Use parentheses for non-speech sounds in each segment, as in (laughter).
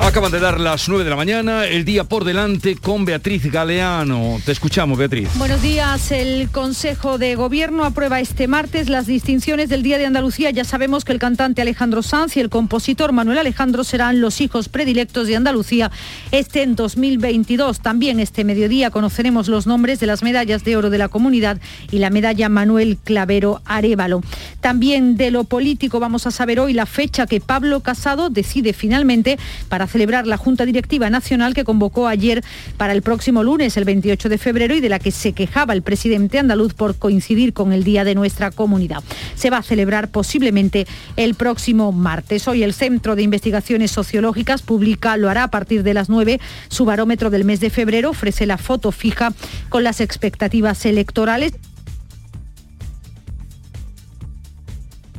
Acaban de dar las 9 de la mañana, el día por delante con Beatriz Galeano. Te escuchamos, Beatriz. Buenos días. El Consejo de Gobierno aprueba este martes las distinciones del Día de Andalucía. Ya sabemos que el cantante Alejandro Sanz y el compositor Manuel Alejandro serán los hijos predilectos de Andalucía este en 2022. También este mediodía conoceremos los nombres de las medallas de oro de la comunidad y la medalla Manuel Clavero Arevalo. También de lo político vamos a saber hoy la fecha que Pablo Casado decide finalmente para celebrar la Junta Directiva Nacional que convocó ayer para el próximo lunes, el 28 de febrero, y de la que se quejaba el presidente andaluz por coincidir con el día de nuestra comunidad. Se va a celebrar posiblemente el próximo martes. Hoy el Centro de Investigaciones Sociológicas publica, lo hará a partir de las 9, su barómetro del mes de febrero, ofrece la foto fija con las expectativas electorales.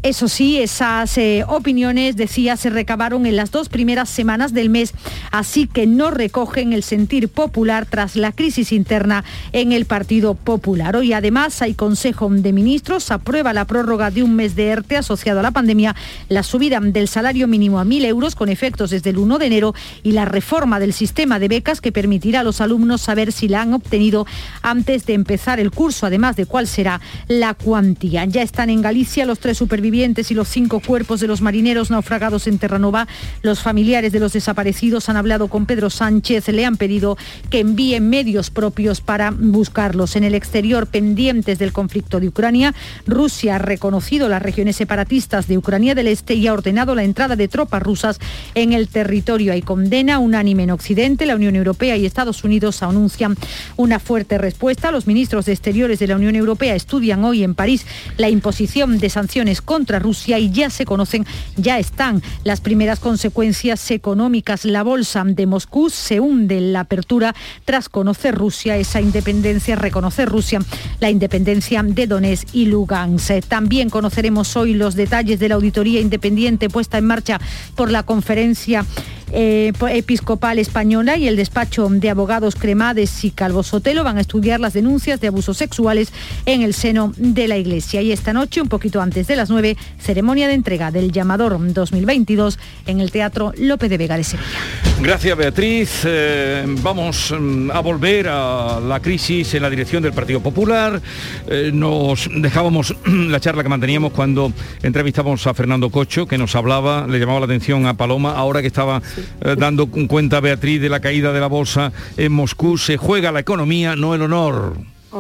Eso sí, esas eh, opiniones, decía, se recabaron en las dos primeras semanas del mes, así que no recogen el sentir popular tras la crisis interna en el Partido Popular. Hoy además hay Consejo de Ministros, aprueba la prórroga de un mes de ERTE asociado a la pandemia, la subida del salario mínimo a 1.000 euros con efectos desde el 1 de enero y la reforma del sistema de becas que permitirá a los alumnos saber si la han obtenido antes de empezar el curso, además de cuál será la cuantía. Ya están en Galicia los tres supervivientes y los cinco cuerpos de los marineros naufragados en Terranova. Los familiares de los desaparecidos han hablado con Pedro Sánchez, le han pedido que envíen medios propios para buscarlos. En el exterior, pendientes del conflicto de Ucrania, Rusia ha reconocido las regiones separatistas de Ucrania del Este y ha ordenado la entrada de tropas rusas en el territorio. Hay condena unánime en Occidente. La Unión Europea y Estados Unidos anuncian una fuerte respuesta. Los ministros de Exteriores de la Unión Europea estudian hoy en París la imposición de sanciones contra contra Rusia y ya se conocen, ya están las primeras consecuencias económicas. La bolsa de Moscú se hunde en la apertura tras conocer Rusia esa independencia, reconocer Rusia la independencia de Donetsk y Lugansk. También conoceremos hoy los detalles de la auditoría independiente puesta en marcha por la conferencia eh, episcopal española y el despacho de abogados Cremades y Calvo Sotelo van a estudiar las denuncias de abusos sexuales en el seno de la Iglesia. Y esta noche, un poquito antes de las 9, ceremonia de entrega del llamador 2022 en el Teatro López de Vega de Sevilla. Gracias Beatriz. Eh, vamos mm, a volver a la crisis en la dirección del Partido Popular. Eh, nos dejábamos (clears throat) la charla que manteníamos cuando entrevistamos a Fernando Cocho, que nos hablaba, le llamaba la atención a Paloma, ahora que estaba eh, dando cuenta Beatriz de la caída de la bolsa en Moscú, se juega la economía, no el honor.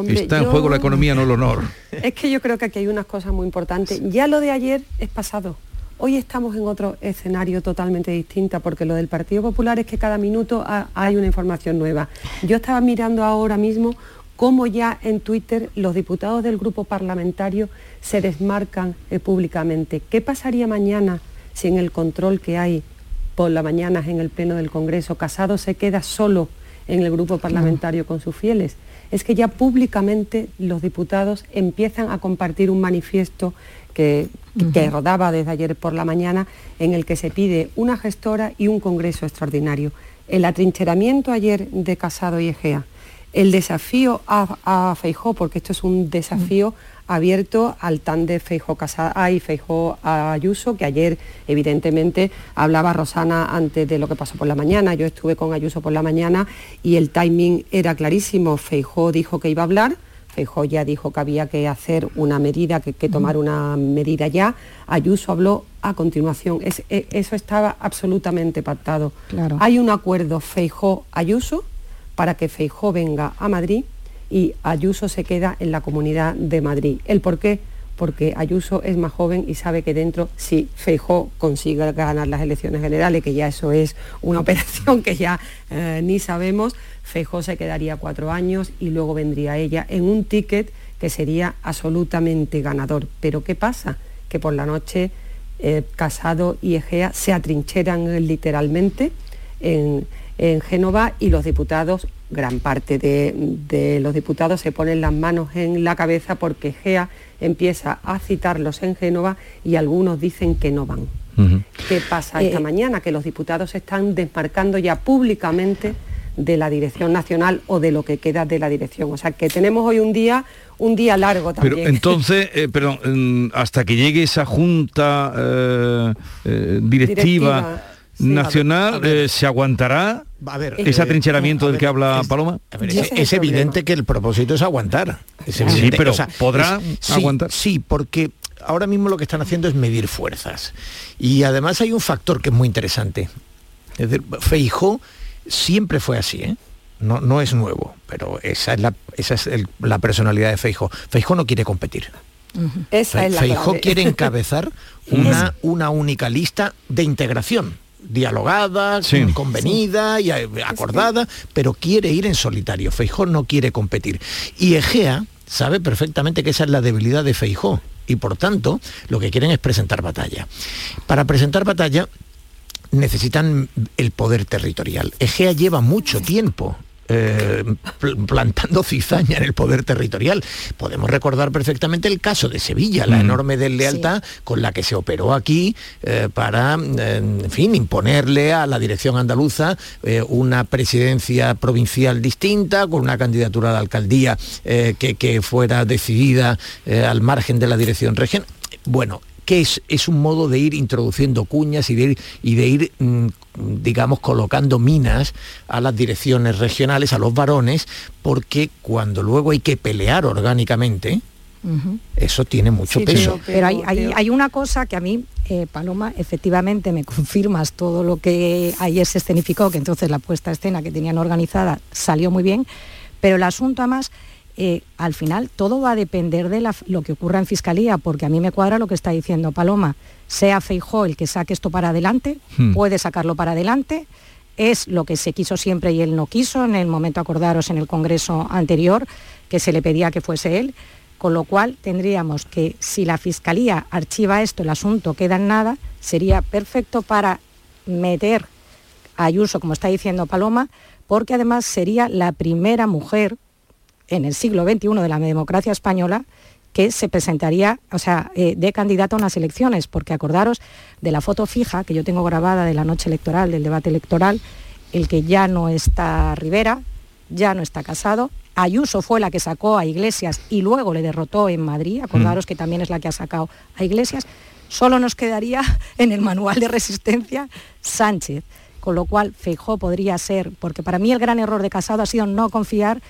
Está en juego la economía, no el honor. (laughs) Es que yo creo que aquí hay unas cosas muy importantes. Ya lo de ayer es pasado. Hoy estamos en otro escenario totalmente distinto porque lo del Partido Popular es que cada minuto hay una información nueva. Yo estaba mirando ahora mismo cómo ya en Twitter los diputados del grupo parlamentario se desmarcan eh, públicamente. ¿Qué pasaría mañana si en el control que hay por la mañana en el Pleno del Congreso, Casado se queda solo en el grupo parlamentario con sus fieles. Es que ya públicamente los diputados empiezan a compartir un manifiesto que, rodaba desde ayer por la mañana en el que se pide una gestora y un Congreso extraordinario. El atrincheramiento ayer de Casado y Egea, el desafío a, a Feijó, porque esto es un desafío abierto al tan de Feijó Casada y Feijó Ayuso, que ayer evidentemente hablaba Rosana antes de lo que pasó por la mañana. Yo estuve con Ayuso por la mañana y el timing era clarísimo. Feijó dijo que iba a hablar. Feijó ya dijo que había que hacer una medida, que, que tomar una medida ya. Ayuso habló a continuación. E, eso estaba absolutamente pactado. Hay un acuerdo Feijó-Ayuso para que Feijó venga a Madrid y Ayuso se queda en la Comunidad de Madrid. ¿El por qué? Porque Ayuso es más joven y sabe que dentro, si Feijó consigue ganar las elecciones generales, que ya eso es una (laughs) operación que ya eh, ni sabemos, Feijó se quedaría cuatro años y luego vendría ella en un ticket que sería absolutamente ganador. Pero ¿qué pasa? Que por la noche eh, Casado y Egea se atrincheran literalmente en, en Génova y los diputados gran parte de, los diputados se ponen las manos en la cabeza porque GEA empieza a citarlos en Génova y algunos dicen que no van. ¿Qué pasa esta eh, mañana? Que los diputados están desmarcando ya públicamente de la dirección nacional o de lo que queda de la dirección. O sea que tenemos hoy un día un día largo también. Pero entonces, (laughs) eh, hasta que llegue esa junta eh, eh, directiva, nacional, ¿se aguantará a ver, ese atrincheramiento del que habla Paloma? es, evidente que el propósito es aguantar. sí, pero ¿podrá aguantar? Sí, porque ahora mismo lo que están haciendo es medir fuerzas. Y además hay un factor que es muy interesante. Es decir, Feijó siempre fue así, ¿eh? No, no es nuevo, pero esa es la, esa es la personalidad de Feijó. Feijó no quiere competir. Feijó quiere encabezar (laughs) una, una única lista de integración dialogada, convenida y acordada, pero quiere ir en solitario. Feijó no quiere competir. Y Egea sabe perfectamente que esa es la debilidad de Feijó y por tanto lo que quieren es presentar batalla. Para presentar batalla necesitan el poder territorial. Egea lleva mucho tiempo eh, plantando cizaña en el poder territorial. Podemos recordar perfectamente el caso de Sevilla, la mm. enorme deslealtad con la que se operó aquí eh, para, en fin, imponerle a la dirección andaluza eh, una presidencia provincial distinta, con una candidatura de alcaldía que, que, fuera decidida al margen de la dirección regional. Bueno, que es, es, un modo de ir introduciendo cuñas y de ir, y de ir mm, digamos, colocando minas a las direcciones regionales, a los varones, porque cuando luego hay que pelear orgánicamente, Eso tiene mucho peso. Pero, hay, una cosa que a mí, eh, Paloma, efectivamente me confirmas todo lo que ayer se escenificó, que entonces la puesta a escena que tenían organizada salió muy bien, pero el asunto además, eh, al final todo va a depender de lo que ocurra en Fiscalía, porque a mí me cuadra lo que está diciendo Paloma. Sea Feijó el que saque esto para adelante, hmm. puede sacarlo para adelante, es lo que se quiso siempre y él no quiso, en el momento acordaros en el Congreso anterior, que se le pedía que fuese él, con lo cual tendríamos que si la Fiscalía archiva esto, el asunto queda en nada, sería perfecto para meter a Ayuso, como está diciendo Paloma, porque además sería la primera mujer en el siglo XXI de la democracia española que se presentaría, o sea, eh, de candidato a unas elecciones, porque acordaros de la foto fija que yo tengo grabada de la noche electoral, del debate electoral, el que ya no está Rivera, ya no está casado. Ayuso fue la que sacó a Iglesias y luego le derrotó en Madrid, acordaros mm. que también es la que ha sacado a Iglesias. Solo nos quedaría (laughs) en el manual de resistencia Sánchez, con lo cual Feijó podría ser, porque para mí el gran error de Casado ha sido no confiar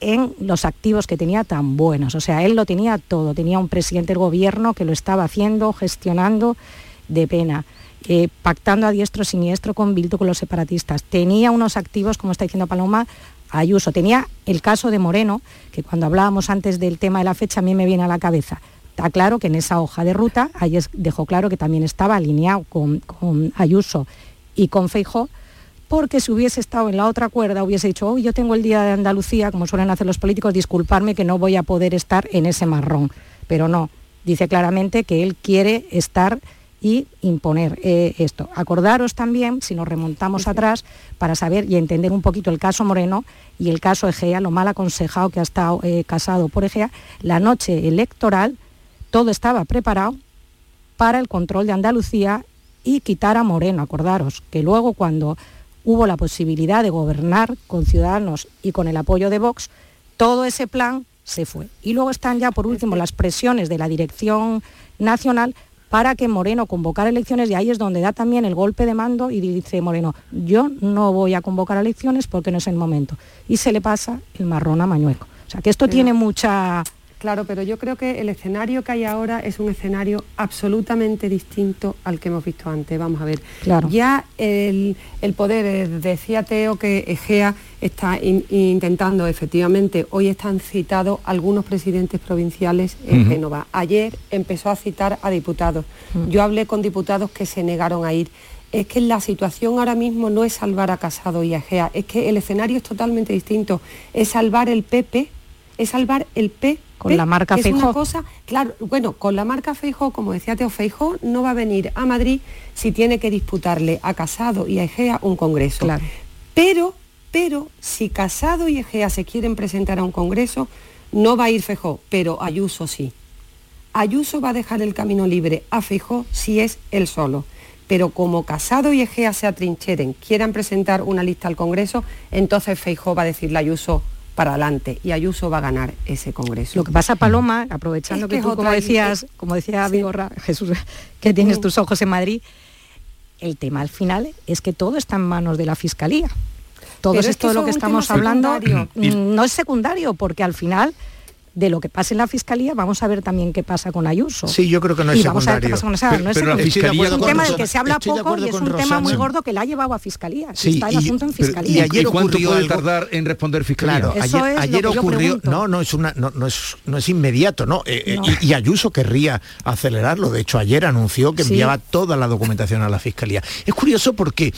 en los activos que tenía tan buenos. O sea, él lo tenía todo. Tenía un presidente del gobierno que lo estaba haciendo, gestionando de pena. Eh, pactando a diestro siniestro con Bildu con los separatistas. Tenía unos activos, como está diciendo Paloma, Ayuso. Tenía el caso de Moreno, que cuando hablábamos antes del tema de la fecha a mí me viene a la cabeza. Está claro que en esa hoja de ruta, ahí dejó claro que también estaba alineado con, con Ayuso y con Feijó, porque si hubiese estado en la otra cuerda, hubiese dicho, hoy yo tengo el Día de Andalucía, como suelen hacer los políticos, disculparme que no voy a poder estar en ese marrón. Pero no, dice claramente que él quiere estar y imponer eh, esto. Acordaros también, si nos remontamos atrás, para saber y entender un poquito el caso Moreno y el caso Egea, lo mal aconsejado que ha estado eh, casado por Egea, la noche electoral todo estaba preparado para el control de Andalucía y quitar a Moreno, acordaros, que luego cuando hubo la posibilidad de gobernar con Ciudadanos y con el apoyo de Vox, todo ese plan se fue. Y luego están ya, por último, las presiones de la Dirección Nacional para que Moreno convocara elecciones y ahí es donde da también el golpe de mando y dice Moreno, yo no voy a convocar elecciones porque no es el momento. Y se le pasa el marrón a Mañueco. O sea que esto tiene mucha Claro, pero yo creo que el escenario que hay ahora es un escenario absolutamente distinto al que hemos visto antes. Vamos a ver. Ya el, poder, eh, decía Teo que Egea está intentando, efectivamente, hoy están citados algunos presidentes provinciales en Génova. Ayer empezó a citar a diputados. Mm. Yo hablé con diputados que se negaron a ir es que la situación ahora mismo no es salvar a Casado y a Egea, es que el escenario es totalmente distinto. Es salvar el PP, es salvar el PP con la marca es una cosa, claro, bueno, con la marca Feijo, como decía Teo Feijo, no va a venir a Madrid si tiene que disputarle a Casado y a Egea un congreso. Claro. Pero, pero si Casado y Egea se quieren presentar a un congreso, no va a ir Feijo, pero Ayuso sí. Ayuso va a dejar el camino libre a Feijo si es él solo. Pero como Casado y Egea se atrincheren, quieran presentar una lista al Congreso, entonces Feijó va a decirle a Ayuso para adelante y Ayuso va a ganar ese Congreso. Lo que pasa, Paloma, aprovechando Es que, que tú, como decías, como decía Sí. Vigorra, Jesús, que tienes Mm. tus ojos en Madrid, el tema al final es que todo está en manos de la Fiscalía. Todo Pero es esto que de lo que estamos hablando secundario. no es secundario, porque al final de lo que pasa en la Fiscalía vamos a ver también qué pasa con Ayuso. Sí, yo creo que no es y vamos a ver qué pasa con esa, Pero- no es pero la Fiscalía- Es un tema del que se habla poco y es un tema muy gordo que la ha llevado a Fiscalía. Sí, está el y- asunto en pero- y Fiscalía. ayer ¿Y cuánto ocurrió puede algo- tardar en responder Fiscalía? Claro, Eso ayer, es lo ayer ocurrió, no, no es una, no, no es, no es inmediato, no, eh, eh, No. Y, y Ayuso querría acelerarlo. De hecho, ayer anunció que Sí. enviaba toda la documentación a la fiscalía. Es curioso porque,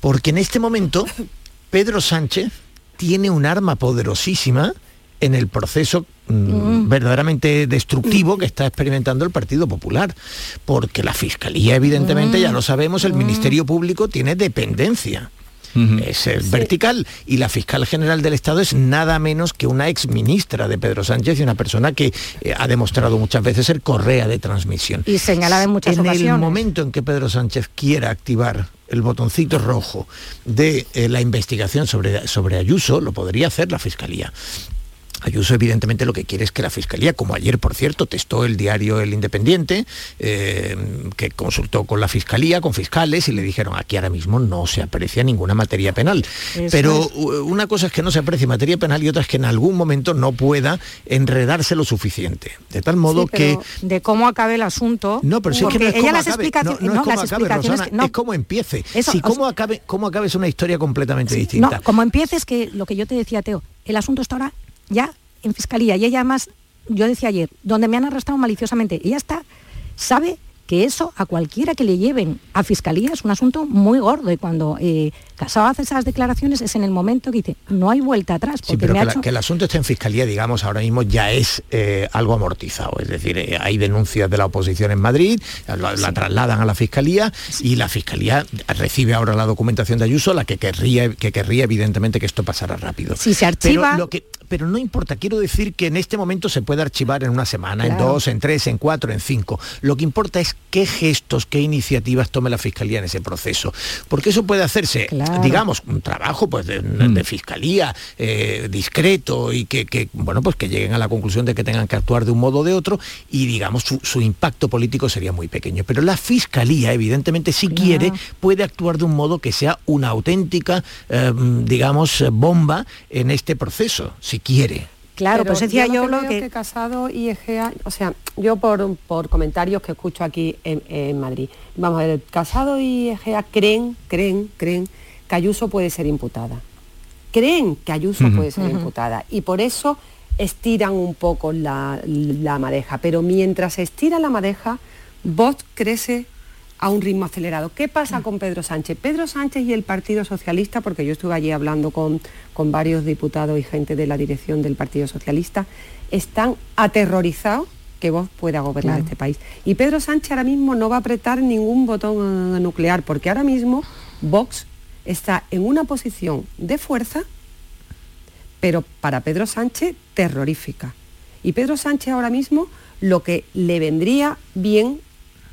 porque en este momento Pedro Sánchez tiene un arma poderosísima en el proceso mm, verdaderamente destructivo que está experimentando el Partido Popular. Porque la Fiscalía, evidentemente, ya lo sabemos, el Ministerio Público tiene dependencia. Es eh, vertical y la fiscal general del Estado es nada menos que una ex ministra de Pedro Sánchez y una persona que eh, ha demostrado muchas veces ser correa de transmisión. Y señalada en muchas en el ocasiones. momento en que Pedro Sánchez quiera activar el botoncito rojo de eh, la investigación sobre, sobre Ayuso, lo podría hacer la fiscalía. Ayuso evidentemente lo que quiere es que la Fiscalía, como ayer por cierto testó el diario El Independiente, eh, que consultó con la Fiscalía, con fiscales, y le dijeron aquí ahora mismo no se aprecia ninguna materia penal. Eso Pero es. una cosa es que no se aprecie materia penal y otra es que en algún momento no pueda enredarse lo suficiente. De tal modo Sí, pero- que... de cómo acabe el asunto. No, pero si es que no es ella las explicaciones, no, no es cómo las acabe, Rosana, que- no. es cómo empiece. Eso, si o cómo sea- acabe, cómo acabe es una historia completamente Sí, distinta. No, como empieces que lo que yo te decía, Teo, el asunto está ahora ya en fiscalía y ella además, yo decía ayer, donde me han arrestado maliciosamente, ella está, sabe que eso a cualquiera que le lleven a fiscalía es un asunto muy gordo y cuando eh, Casado hace esas declaraciones es en el momento que dice, no hay vuelta atrás, Sí, pero me que, ha la- hecho... que el asunto esté en fiscalía, digamos, ahora mismo ya es eh, algo amortizado. Es decir, eh, hay denuncias de la oposición en Madrid, la, la trasladan a la fiscalía y la fiscalía recibe ahora la documentación de Ayuso, la que querría, que querría evidentemente que esto pasara rápido. Si se archiva- Pero, lo que, pero no importa, quiero decir que en este momento se puede archivar en una semana, en dos, en tres, en cuatro, en cinco. Lo que importa es qué gestos, qué iniciativas tome la fiscalía en ese proceso. Porque eso puede hacerse, Claro. digamos, un trabajo pues de, de fiscalía eh, discreto y que, que, bueno pues que lleguen a la conclusión de que tengan que actuar de un modo o de otro y digamos su, su impacto político sería muy pequeño pero la fiscalía evidentemente si Claro. quiere puede actuar de un modo que sea una auténtica eh, digamos bomba en este proceso si quiere Claro, Pero pues decía yo que lo que... que Casado y Egea, o sea, yo por, por comentarios que escucho aquí en, en Madrid, vamos a ver, Casado y Egea creen, creen, creen que Ayuso puede ser imputada. Creen que Ayuso puede ser imputada y por eso estiran un poco la, la madeja. Pero mientras se estira la madeja, Vox crece a un ritmo acelerado. ¿Qué pasa con Pedro Sánchez? Pedro Sánchez y el Partido Socialista, porque yo estuve allí hablando con, con varios diputados y gente de la dirección del Partido Socialista, están aterrorizados que Vox pueda gobernar este país. Y Pedro Sánchez ahora mismo no va a apretar ningún botón eh, nuclear, porque ahora mismo Vox está en una posición de fuerza, pero para Pedro Sánchez terrorífica. Y Pedro Sánchez ahora mismo lo que le vendría bien,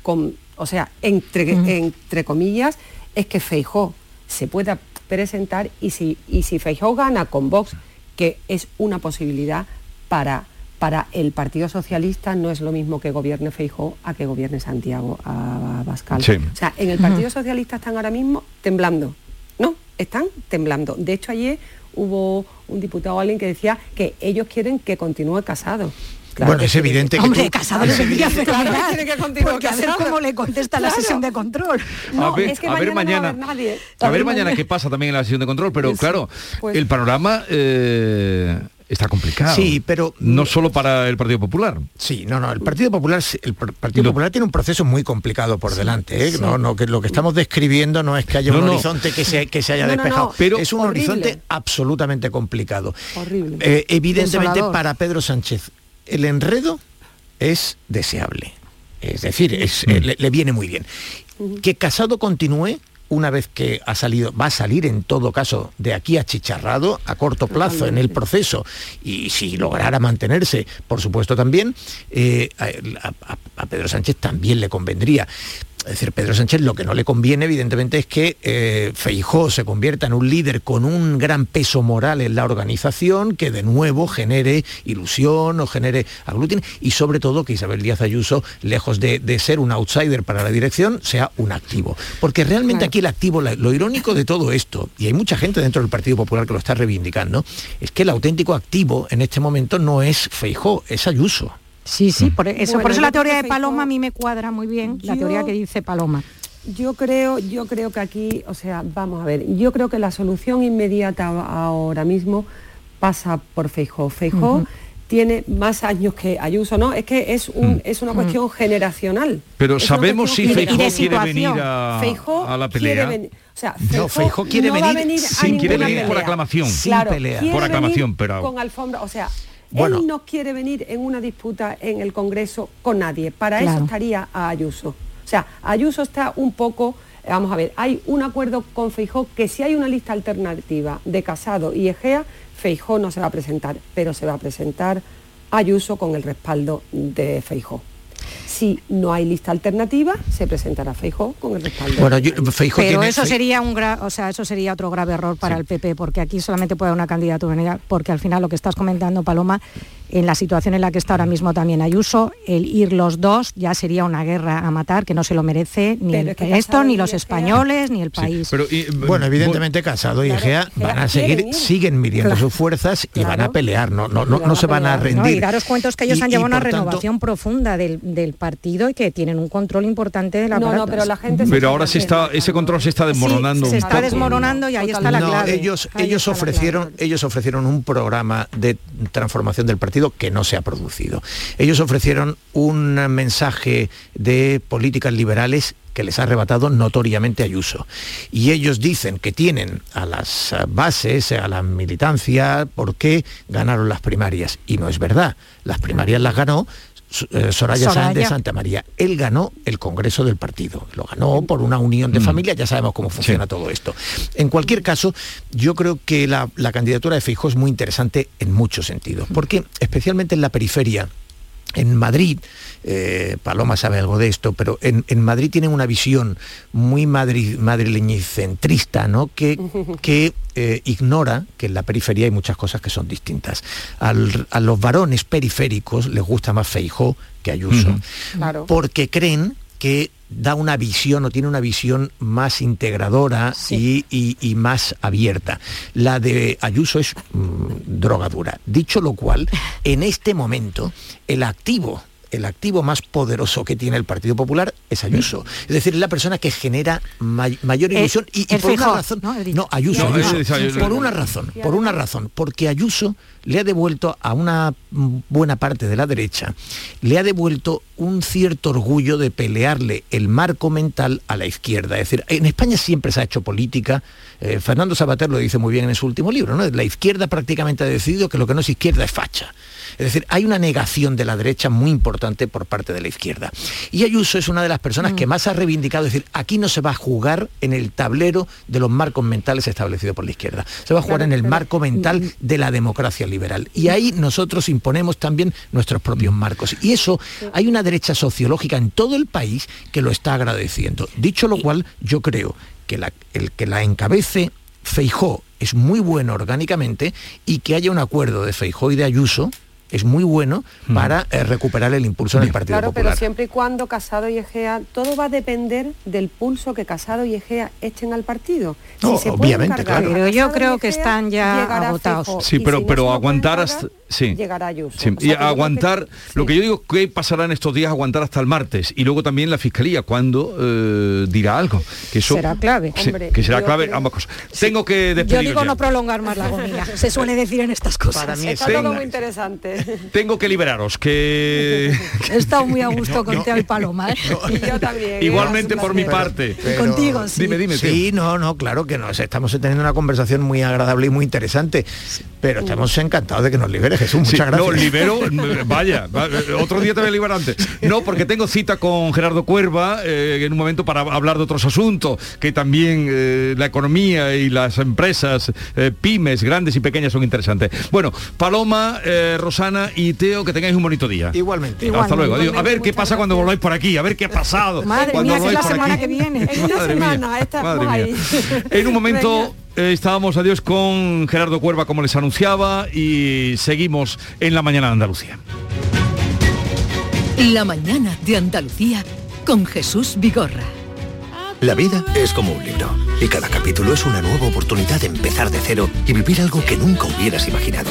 con, o sea, entre, entre comillas, es que Feijó se pueda presentar y si, y si Feijó gana con Vox, que es una posibilidad para, para el Partido Socialista, no es lo mismo que gobierne Feijó a que gobierne Santiago Abascal. Sí. O sea, en el Partido Socialista están ahora mismo temblando. No, están temblando. De hecho, ayer hubo un diputado alguien que decía que ellos quieren que continúe casado. Claro bueno que es evidente que Hombre, tú- casado le fenomenal, tiene que continuar porque a ver Casado. cómo le contesta la Claro. sesión de control. No, a ver, es que a ver mañana no va a haber nadie. a ver mañana qué pasa también en la sesión de control, pero claro, pues- el panorama eh, está complicado. Sí, pero- no solo para el Partido Popular. Sí, no, no, el Partido Popular, el Par- Partido Popular tiene un proceso muy complicado por delante. ¿eh? sí. No, no, que lo que estamos describiendo no es que haya No, un no. horizonte que se, que se haya No, no, despejado, no, pero- es un horrible. horizonte absolutamente complicado. Horrible. Eh, evidentemente Desolador. para Pedro Sánchez el enredo es deseable. Es decir, es, eh, le, le viene muy bien. Que Casado continúe una vez que ha salido, va a salir en todo caso de aquí a chicharrado a corto plazo en el proceso y si lograra mantenerse, por supuesto también, eh, a, a- a Pedro Sánchez también le convendría. Es decir, Pedro Sánchez lo que no le conviene, evidentemente, es que eh, Feijó se convierta en un líder con un gran peso moral en la organización, que de nuevo genere ilusión o genere aglutine, y sobre todo que Isabel Díaz Ayuso, lejos de, ser un outsider para la dirección, sea un activo. Porque realmente aquí el activo, lo irónico de todo esto, y hay mucha gente dentro del Partido Popular que lo está reivindicando, es que el auténtico activo en este momento no es Feijó, es Ayuso. Sí, sí, por eso, por eso la teoría de Paloma a mí me cuadra muy bien, la teoría que dice Paloma. Yo creo, yo creo que aquí, o sea, vamos a ver, yo creo que la solución inmediata ahora mismo pasa por Feijó. Feijó tiene más años que Ayuso, ¿no? Es que es, un, mm. es una cuestión generacional. Pero sabemos si Feijó quiere venir a, a la pelea. o sea, Feijó, quiere venir, sin quiere venir por aclamación. Sin pelea. Por aclamación, pero con alfombra, o sea, él no quiere venir en una disputa en el Congreso con nadie. Para eso estaría a Ayuso. O sea, Ayuso está un poco, vamos a ver, hay un acuerdo con Feijó que si hay una lista alternativa de Casado y Egea, Feijó no se va a presentar, pero se va a presentar Ayuso con el respaldo de Feijó. Si no hay lista alternativa, se presentará Feijó con el respaldo. Bueno, Pero eso sería un o sea, eso sería otro grave error para el PP, porque aquí solamente puede haber una candidatura porque al final lo que estás comentando, Paloma, en la situación en la que está ahora mismo también Ayuso, el ir los dos ya sería una guerra a matar que no se lo merece ni esto, ni los españoles, ni el país. bueno, evidentemente Casado y Egea van a seguir, siguen midiendo sus fuerzas y van a pelear, no, no, no, se van a rendir. y daros cuentos que ellos han llevado una renovación profunda del, partido y que tienen un control importante de la No, no, pero la gente Pero ahora se está, ese control se está desmoronando. se está desmoronando y ahí está la clave. Ellos, ellos ofrecieron, ellos ofrecieron un programa de transformación del partido que no se ha producido. Ellos ofrecieron un mensaje de políticas liberales que les ha arrebatado notoriamente Ayuso. Y ellos dicen que tienen a las bases, a la militancia, por qué ganaron las primarias. Y no es verdad. Las primarias las ganó eh, Soraya, Sáenz de Santa María. Él ganó el Congreso del partido, lo ganó por una unión de mm. familias, ya sabemos cómo funciona todo esto. En cualquier caso, yo creo que la, candidatura de Feijóo es muy interesante en muchos sentidos, porque especialmente en la periferia, en Madrid, eh, Paloma sabe algo de esto, pero en, Madrid tienen una visión muy madri, madrileñicentrista, ¿no? que, que eh, ignora que en la periferia hay muchas cosas que son distintas. a los varones periféricos les gusta más Feijó que Ayuso, porque creen que da una visión o tiene una visión más integradora y, más abierta. La de Ayuso es mm, drogadura. Dicho lo cual, (laughs) en este momento, el activo el activo más poderoso que tiene el Partido Popular es Ayuso. Es decir, es la persona que genera mayor ilusión y, por una razón. No, Ayuso, por una razón, por una razón, porque Ayuso le ha devuelto a una buena parte de la derecha, le ha devuelto un cierto orgullo de pelearle el marco mental a la izquierda. Es decir, en España siempre se ha hecho política, eh, Fernando Sabater lo dice muy bien en su último libro, ¿no? La izquierda prácticamente ha decidido que lo que no es izquierda es facha. Es decir, hay una negación de la derecha muy importante por parte de la izquierda. Y Ayuso es una de las personas que mm. más ha reivindicado, es decir, aquí no se va a jugar en el tablero de los marcos mentales establecidos por la izquierda, se va a jugar en el marco mental mm, mm. de la democracia liberal. Y ahí nosotros imponemos también nuestros propios marcos. Y eso hay una derecha sociológica en todo el país que lo está agradeciendo. Dicho lo cual, yo creo que el que la encabece Feijó es muy bueno orgánicamente y que haya un acuerdo de Feijó y de Ayuso es muy bueno mm. para eh, recuperar el impulso en el Partido claro, Popular. pero siempre y cuando Casado y Egea, todo va a depender del pulso que Casado y Egea echen al partido. obviamente, claro. Pero yo creo que están ya agotados. Sí, pero, pero aguantar hasta... Sí. Llegará Ayuso. y aguantar, lo que yo digo, ¿qué pasará en estos días? Aguantar hasta el martes. Y luego también la Fiscalía, cuando eh, dirá algo. Que eso, será clave. que será clave ambas cosas. Tengo que despedir. Yo digo no prolongar más la agonía. Se suele decir en estas cosas. Para mí es todo muy interesante. Tengo que liberaros, que... He estado muy a gusto con Teo y Paloma. ¿eh? Y yo también. Igualmente por mi parte. y contigo, sí. Dime, dime. Sí, no, no, claro que nos estamos teniendo una conversación muy agradable y muy interesante pero estamos encantados de que nos libere Jesús. Muchas gracias. No, libero, (laughs) vaya, otro día te voy a liberar antes. No, porque tengo cita con Gerardo Cuerva eh, en un momento para hablar de otros asuntos, que también eh, la economía y las empresas, eh, pymes, grandes y pequeñas son interesantes. Bueno, Paloma, Rosana y Teo, que tengáis un bonito día. Igualmente. Hasta luego. Adiós. A ver qué pasa cuando volváis por aquí, a ver qué ha pasado. Madre cuando mía, es la semana que viene. En una semana, estamos ahí. En un momento estábamos adiós con Gerardo Cuerva, como les anunciaba, y seguimos en la mañana de Andalucía. La mañana de Andalucía con Jesús Vigorra. La vida es como un libro y cada capítulo es una nueva oportunidad de empezar de cero y vivir algo que nunca hubieras imaginado.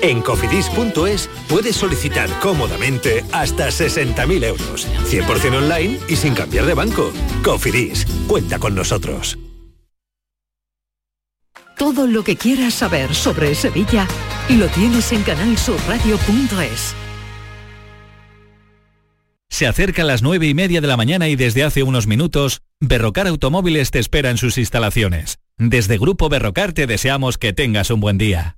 En cofidis.es puedes solicitar cómodamente hasta 60.000 euros, 100% online y sin cambiar de banco. Cofidis, cuenta con nosotros. Todo lo que quieras saber sobre Sevilla lo tienes en canalsurradio.es. Se acerca a las nueve y media de la mañana y desde hace unos minutos, Berrocar Automóviles te espera en sus instalaciones. Desde Grupo Berrocar te deseamos que tengas un buen día.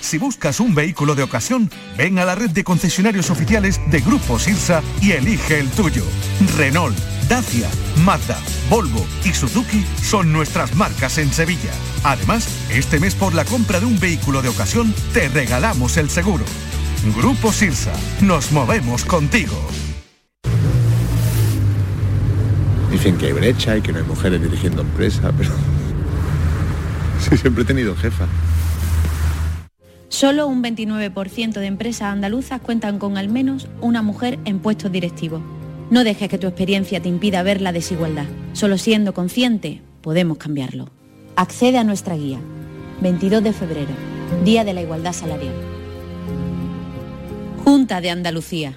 Si buscas un vehículo de ocasión, ven a la red de concesionarios oficiales de Grupo Sirsa y elige el tuyo. Renault Dacia, Mazda, Volvo y Suzuki son nuestras marcas en Sevilla. Además, este mes por la compra de un vehículo de ocasión te regalamos el seguro. Grupo Sirsa, nos movemos contigo. Dicen que hay brecha y que no hay mujeres dirigiendo empresa, pero (laughs) sí, siempre he tenido jefa. Solo un 29% de empresas andaluzas cuentan con al menos una mujer en puestos directivos. No dejes que tu experiencia te impida ver la desigualdad. Solo siendo consciente podemos cambiarlo. Accede a nuestra guía. 22 de febrero, Día de la Igualdad Salarial. Junta de Andalucía.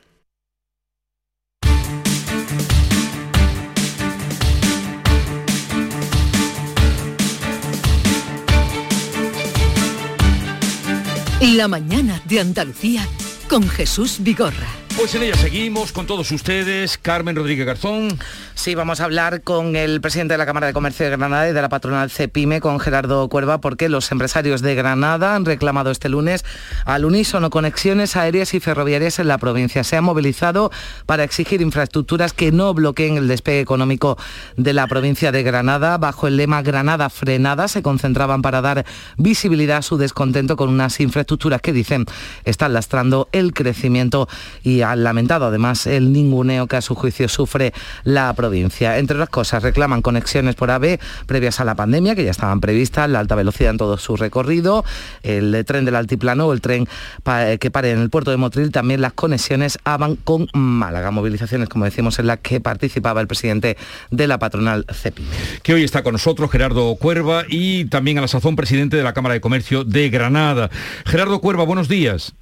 La mañana de Andalucía con Jesús Vigorra. Pues en ella seguimos con todos ustedes, Carmen Rodríguez Garzón. Sí, vamos a hablar con el presidente de la Cámara de Comercio de Granada y de la patronal CEPIME, con Gerardo Cuerva, porque los empresarios de Granada han reclamado este lunes al unísono conexiones aéreas y ferroviarias en la provincia. Se han movilizado para exigir infraestructuras que no bloqueen el despegue económico de la provincia de Granada. Bajo el lema Granada frenada se concentraban para dar visibilidad a su descontento con unas infraestructuras que dicen están lastrando el crecimiento y han lamentado además el ninguneo que a su juicio sufre la provincia. Entre otras cosas, reclaman conexiones por AVE previas a la pandemia, que ya estaban previstas, la alta velocidad en todo su recorrido, el tren del altiplano o el tren que pare en el puerto de Motril, también las conexiones AVAN con Málaga, movilizaciones, como decimos, en las que participaba el presidente de la patronal CEPI. Que hoy está con nosotros Gerardo Cuerva y también a la sazón presidente de la Cámara de Comercio de Granada. Gerardo Cuerva, buenos días.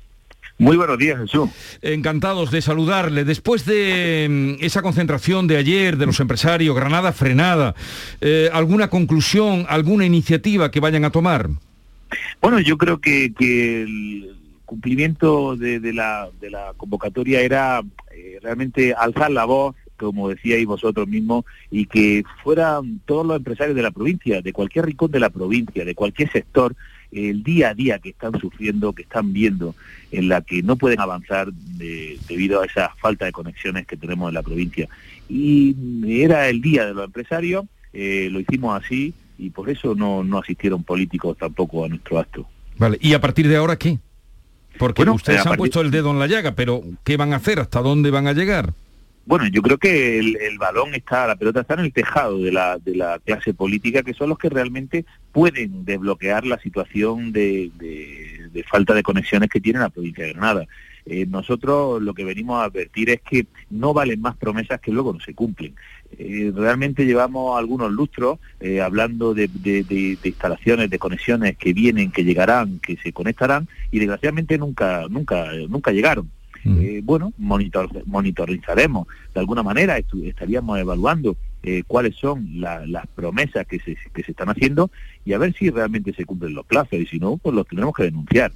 Muy buenos días, Jesús. Encantados de saludarle. Después de mm, esa concentración de ayer de los empresarios, Granada frenada, eh, ¿alguna conclusión, alguna iniciativa que vayan a tomar? Bueno, yo creo que, el cumplimiento de, la, convocatoria era eh, realmente alzar la voz como decíais vosotros mismos, y que fueran todos los empresarios de la provincia, de cualquier rincón de la provincia, de cualquier sector, el día a día que están sufriendo, que están viendo, en la que no pueden avanzar debido a esa falta de conexiones que tenemos en la provincia. Y era el día de los empresarios, eh, lo hicimos así y por eso no, no asistieron políticos tampoco a nuestro acto. Vale, ¿y a partir de ahora qué? Porque ustedes han puesto el dedo en la llaga, pero ¿qué van a hacer? ¿Hasta dónde van a llegar? Bueno, yo creo que el, balón está, la pelota está en el tejado de la, de la clase política, que son los que realmente pueden desbloquear la situación de, de falta de conexiones que tiene la provincia de Granada. Eh, nosotros lo que venimos a advertir es que no valen más promesas que luego no se cumplen. Eh, realmente llevamos algunos lustros eh, hablando de, instalaciones, de conexiones que vienen, que llegarán, que se conectarán y desgraciadamente nunca, nunca, nunca llegaron. Bueno, monitorizaremos de alguna manera, estaríamos evaluando cuáles son las promesas que se, que se están haciendo y a ver si realmente se cumplen los plazos y si no, pues los tendremos que denunciar.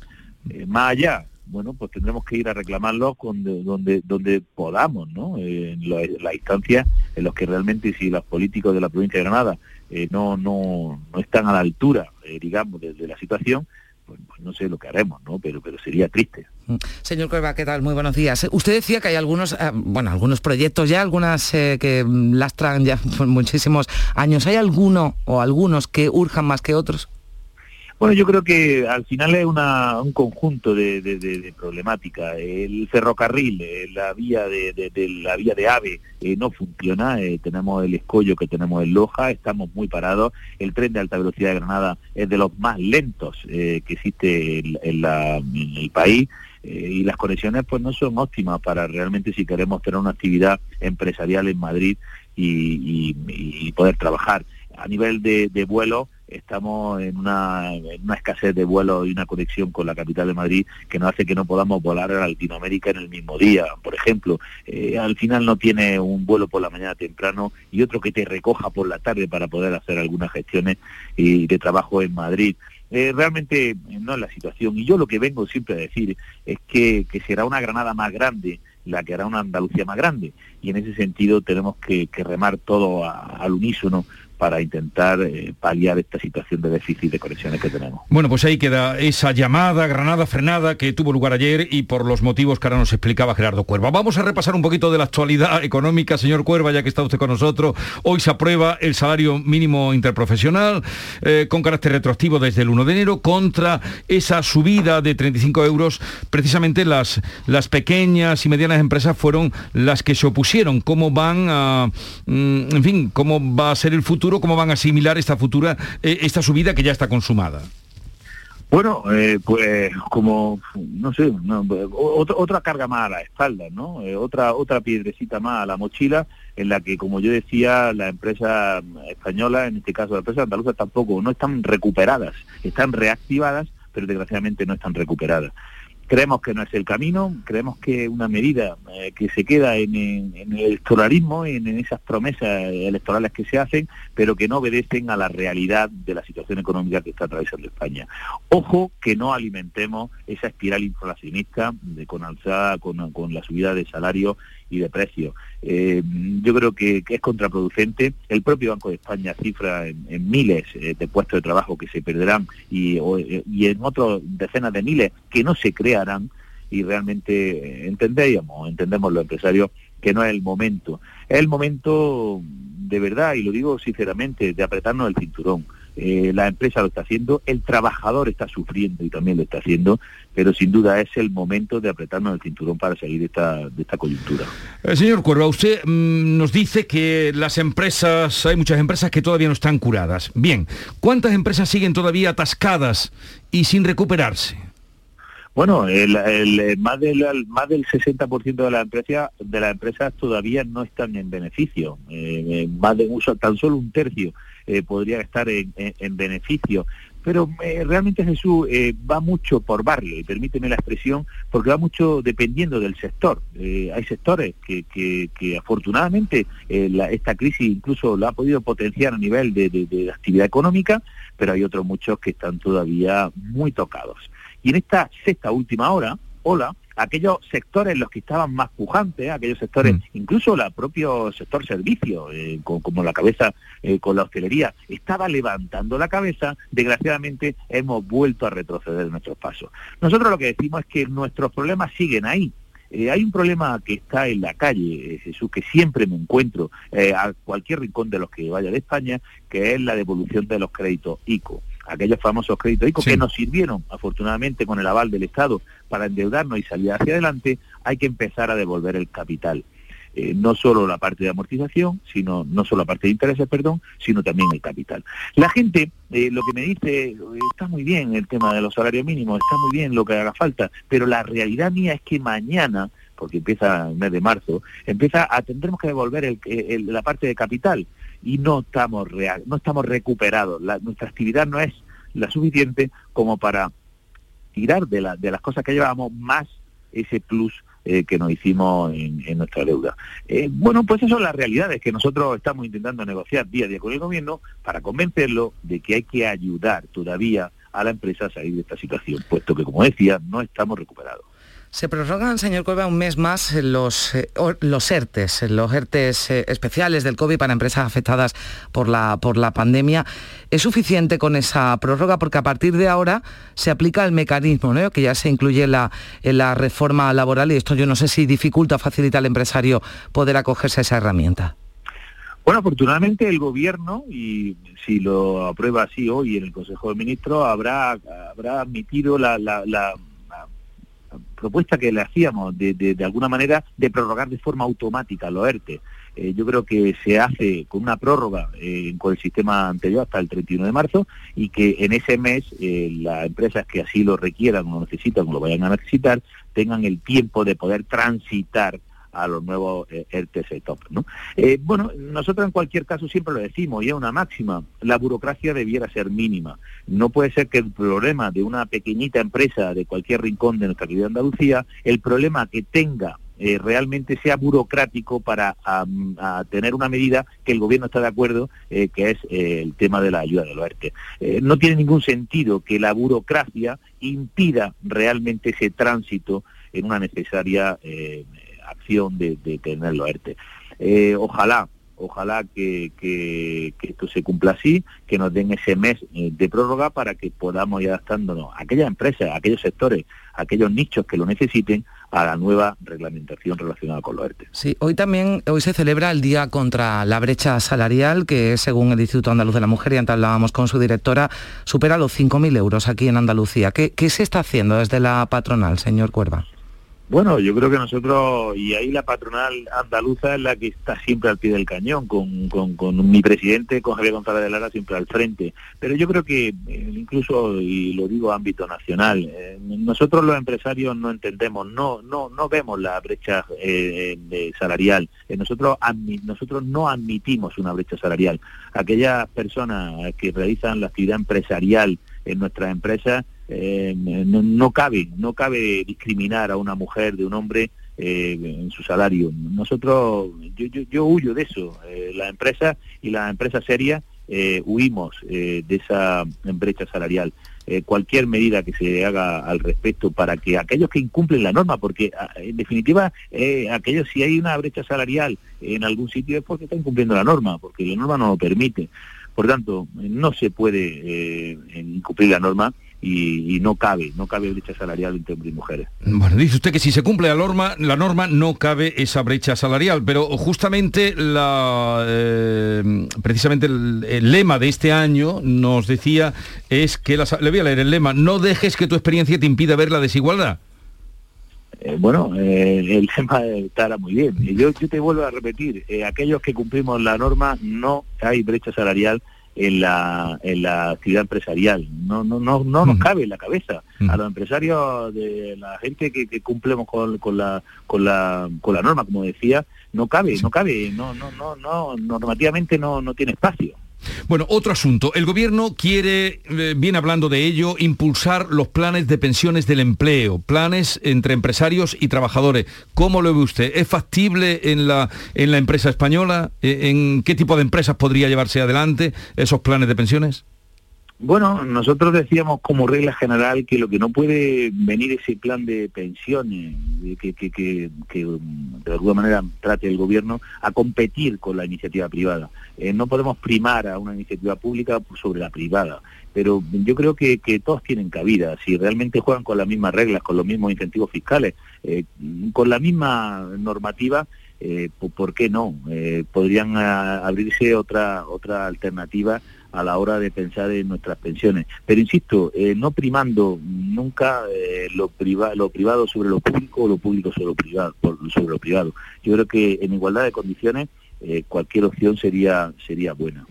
más allá bueno, pues tendremos que ir a reclamarlos donde, donde podamos, ¿no? en las instancias en las que realmente si los políticos de la provincia de Granada eh, no, no, no están a la altura, eh, digamos, de, la situación, pues, pues, no sé lo que haremos, ¿no? Pero, pero sería triste. Mm. Señor Cueva, ¿qué tal? Muy buenos días. Usted decía que hay algunos, eh, bueno, algunos proyectos ya, algunas que lastran ya (laughs) por muchísimos años. ¿Hay alguno o algunos que urjan más que otros? Bueno, yo creo que al final es una, un conjunto de, de, problemática. El ferrocarril, eh, la vía de, la vía de AVE eh, no funciona. Eh, tenemos el escollo que tenemos en Loja, estamos muy parados. El tren de alta velocidad de Granada es de los más lentos que existe en, el país. y las conexiones pues no son óptimas para realmente si queremos tener una actividad empresarial en Madrid y, poder trabajar. A nivel de, vuelo, estamos en una, escasez de vuelos y una conexión con la capital de Madrid que nos hace que no podamos volar a Latinoamérica en el mismo día. Por ejemplo, eh, al final no tiene un vuelo por la mañana temprano y otro que te recoja por la tarde para poder hacer algunas gestiones y de trabajo en Madrid. Eh, realmente no es la situación. Y yo lo que vengo siempre a decir es que, será una Granada más grande la que hará una Andalucía más grande. Y en ese sentido tenemos que, remar todo al unísono para intentar eh, paliar esta situación de déficit de conexiones que tenemos. Bueno, pues ahí queda esa llamada Granada frenada que tuvo lugar ayer y por los motivos que ahora nos explicaba Gerardo Cuerva. Vamos a repasar un poquito de la actualidad (laughs) económica, señor Cuerva, ya que está usted con nosotros. Hoy se aprueba el salario mínimo interprofesional eh, con carácter retroactivo desde el 1 de enero contra esa subida de 35 euros. Precisamente las, las pequeñas y medianas empresas fueron las que se opusieron. ¿Cómo van a, mm, en fin, cómo va a ser el cómo van a asimilar esta futura, eh, esta subida que ya está consumada. Bueno, eh, pues como, no sé, otra, carga más a la espalda, ¿no? Eh, otra, otra piedrecita más a la mochila en la que, como yo decía, la empresa española, en este caso la empresa andaluza, tampoco, no están recuperadas, están reactivadas, pero desgraciadamente no están recuperadas. Creemos que no es el camino, creemos que una medida eh, que se queda en, el electoralismo, en, en, esas promesas electorales que se hacen, pero que no obedecen a la realidad de la situación económica que está atravesando España. Ojo que no alimentemos esa espiral inflacionista con alzada, con, con la subida de salario y de precios. Eh, yo creo que, es contraproducente. El propio Banco de España cifra en, miles eh, de puestos de trabajo que se perderán y, eh, en otros decenas de miles que no se crearán y realmente entendemos, entendemos los empresarios que no es el momento. Es el momento de verdad, y lo digo sinceramente, de apretarnos el cinturón. Eh, la empresa lo está haciendo, el trabajador está sufriendo y también lo está haciendo, pero sin duda es el momento de apretarnos el cinturón para salir de esta, de esta coyuntura. Eh, señor Cuerva, usted mm, nos dice que las empresas, hay muchas empresas que todavía no están curadas. Bien, ¿cuántas empresas siguen todavía atascadas y sin recuperarse? Bueno, el, el, más del más del 60% de las empresas de las empresas todavía no están en beneficio. Eh, más de uso tan solo un tercio eh, podría estar en, beneficio. Pero eh, realmente Jesús eh, va mucho por barrio, y permíteme la expresión, porque va mucho dependiendo del sector. hay sectores que, que, afortunadamente esta crisis incluso lo ha podido potenciar a nivel de, de actividad económica, pero hay otros muchos que están todavía muy tocados. Y en esta sexta última hora, hola, aquellos sectores los que estaban más pujantes, aquellos sectores, Mm. incluso el propio sector servicio, eh, co- como la cabeza eh, con la hostelería, estaba levantando la cabeza, desgraciadamente hemos vuelto a retroceder nuestros pasos. Nosotros lo que decimos es que nuestros problemas siguen ahí. Eh, hay un problema que está en la calle, eh, Jesús, que siempre me encuentro eh, a cualquier rincón de los que vaya de España, que es la devolución de los créditos ICO. Aquellos famosos créditos ICO que nos sirvieron, afortunadamente, con el aval del Estado para endeudarnos y salir hacia adelante, hay que empezar a devolver el capital. Eh, no solo la parte de amortización, sino no solo la parte de intereses, perdón, sino también el capital. La gente eh, lo que me dice, está muy bien el tema de los salarios mínimos, está muy bien lo que haga falta, pero la realidad mía es que mañana, porque empieza el mes de marzo, empieza a tendremos que devolver el- el- la parte de capital y no estamos real, no estamos recuperados. Nuestra actividad no es la suficiente como para tirar de, la- de las cosas que llevábamos más ese plus eh, que nos hicimos en, nuestra deuda. Eh, bueno, pues eso es la realidad, es que nosotros estamos intentando negociar día a día con el gobierno para convencerlo de que hay que ayudar todavía a la empresa a salir de esta situación, puesto que, como decía, no estamos recuperados. Se prorrogan, señor Cueva, un mes más los, eh, los ERTES, los ERTES eh, especiales del COVID para empresas afectadas por la, por la pandemia. ¿Es suficiente con esa prórroga? Porque a partir de ahora se aplica el mecanismo ¿no? que ya se incluye la, en la reforma laboral y esto yo no sé si dificulta o facilita al empresario poder acogerse a esa herramienta. Bueno, afortunadamente el gobierno, y si lo aprueba así hoy en el Consejo de Ministros, habrá, habrá admitido la propuesta que le hacíamos de, de- alguna manera de prorrogar de forma automática los ERTE. Eh, yo creo que se hace con una prórroga eh, con el sistema anterior hasta el 31 de marzo y que en ese mes eh, las empresas que así lo requieran o lo necesitan o lo vayan a necesitar tengan el tiempo de poder transitar a los nuevos eh, ERTE top. ¿no? Eh, bueno, nosotros en cualquier caso siempre lo decimos y es una máxima, la burocracia debiera ser mínima. No puede ser que el problema de una pequeñita empresa de cualquier rincón de nuestra querida Andalucía, el problema que tenga eh, realmente sea burocrático para tener una medida que el gobierno está de acuerdo, eh, que es eh, el tema de la ayuda de los ERTE. No tiene ningún sentido que la burocracia impida realmente ese tránsito en una necesaria acción de, de tener los ERTE. Eh, ojalá, ojalá que, esto se cumpla así, que nos den ese mes eh, de prórroga para que podamos ir adaptándonos a aquellas empresas, a aquellos sectores, a aquellos nichos que lo necesiten a la nueva reglamentación relacionada con los ERTE. Sí, hoy también hoy se celebra el Día contra la Brecha Salarial, que según el Instituto Andaluz de la Mujer, y antes hablábamos con su directora, supera los 5.000 euros aquí en Andalucía. ¿Qué, qué se está haciendo desde la patronal, señor Cuerva? Bueno, yo creo que nosotros, y ahí la patronal andaluza es la que está siempre al pie del cañón, con, con- mi presidente, con Javier González de Lara, siempre al frente. Pero yo creo que eh, incluso, y lo digo ámbito nacional, eh, nosotros los empresarios no entendemos, no no no vemos la brecha eh, salarial. Eh, nosotros, nosotros no admitimos una brecha salarial. Aquellas personas que realizan la actividad empresarial en nuestras empresas, eh, no, no cabe, no cabe discriminar a una mujer de un hombre eh, en su salario. Nosotros, yo, yo, yo huyo de eso. Eh, las empresas y las empresas serias eh, huimos eh, de esa brecha salarial. Eh, cualquier medida que se haga al respecto para que aquellos que incumplen la norma, porque a- en definitiva, aquellos si hay una brecha salarial en algún sitio es porque están incumpliendo la norma, porque la norma no lo permite. Por tanto, no se puede incumplir la norma y, y no cabe, no cabe brecha salarial entre hombres y mujeres. Bueno, dice usted que si se cumple la norma, la norma no cabe esa brecha salarial, pero justamente la, eh, precisamente el, el lema de este año nos decía es que, la le voy a leer el lema, no dejes que tu experiencia te impida ver la desigualdad. Eh, bueno, eh, el tema estará muy bien. Yo, yo te vuelvo a repetir, aquellos que cumplimos la norma no hay brecha salarial en la, en la actividad empresarial. No, no, no, no nos cabe en la cabeza. A los empresarios, de la gente que, que cumplimos con, con la, con la, con la norma, como decía, no cabe, no cabe, no, no, no, no, normativamente no, no tiene espacio. Bueno, otro asunto. El gobierno quiere, eh, viene hablando de ello, impulsar los planes de pensiones del empleo, planes entre empresarios y trabajadores. ¿Cómo lo ve usted? ¿Es factible en la, en la empresa española? Eh, ¿En qué tipo de empresas podría llevarse adelante esos planes de pensiones? Bueno, nosotros decíamos como regla general que lo que no puede venir ese plan de pensiones que, que, que, que de alguna manera trate el gobierno a competir con la iniciativa privada. Eh, no podemos primar a una iniciativa pública sobre la privada, pero yo creo que, que todos tienen cabida. Si realmente juegan con las mismas reglas, con los mismos incentivos fiscales, eh, con la misma normativa, eh, ¿por qué no? Eh, podrían ah, abrirse otra otra alternativa a la hora de pensar en nuestras pensiones. Pero insisto, eh, no primando nunca eh, lo, priva lo privado sobre lo público o lo público sobre lo privado. sobre lo privado. Yo creo que en igualdad de condiciones eh, cualquier opción sería sería buena.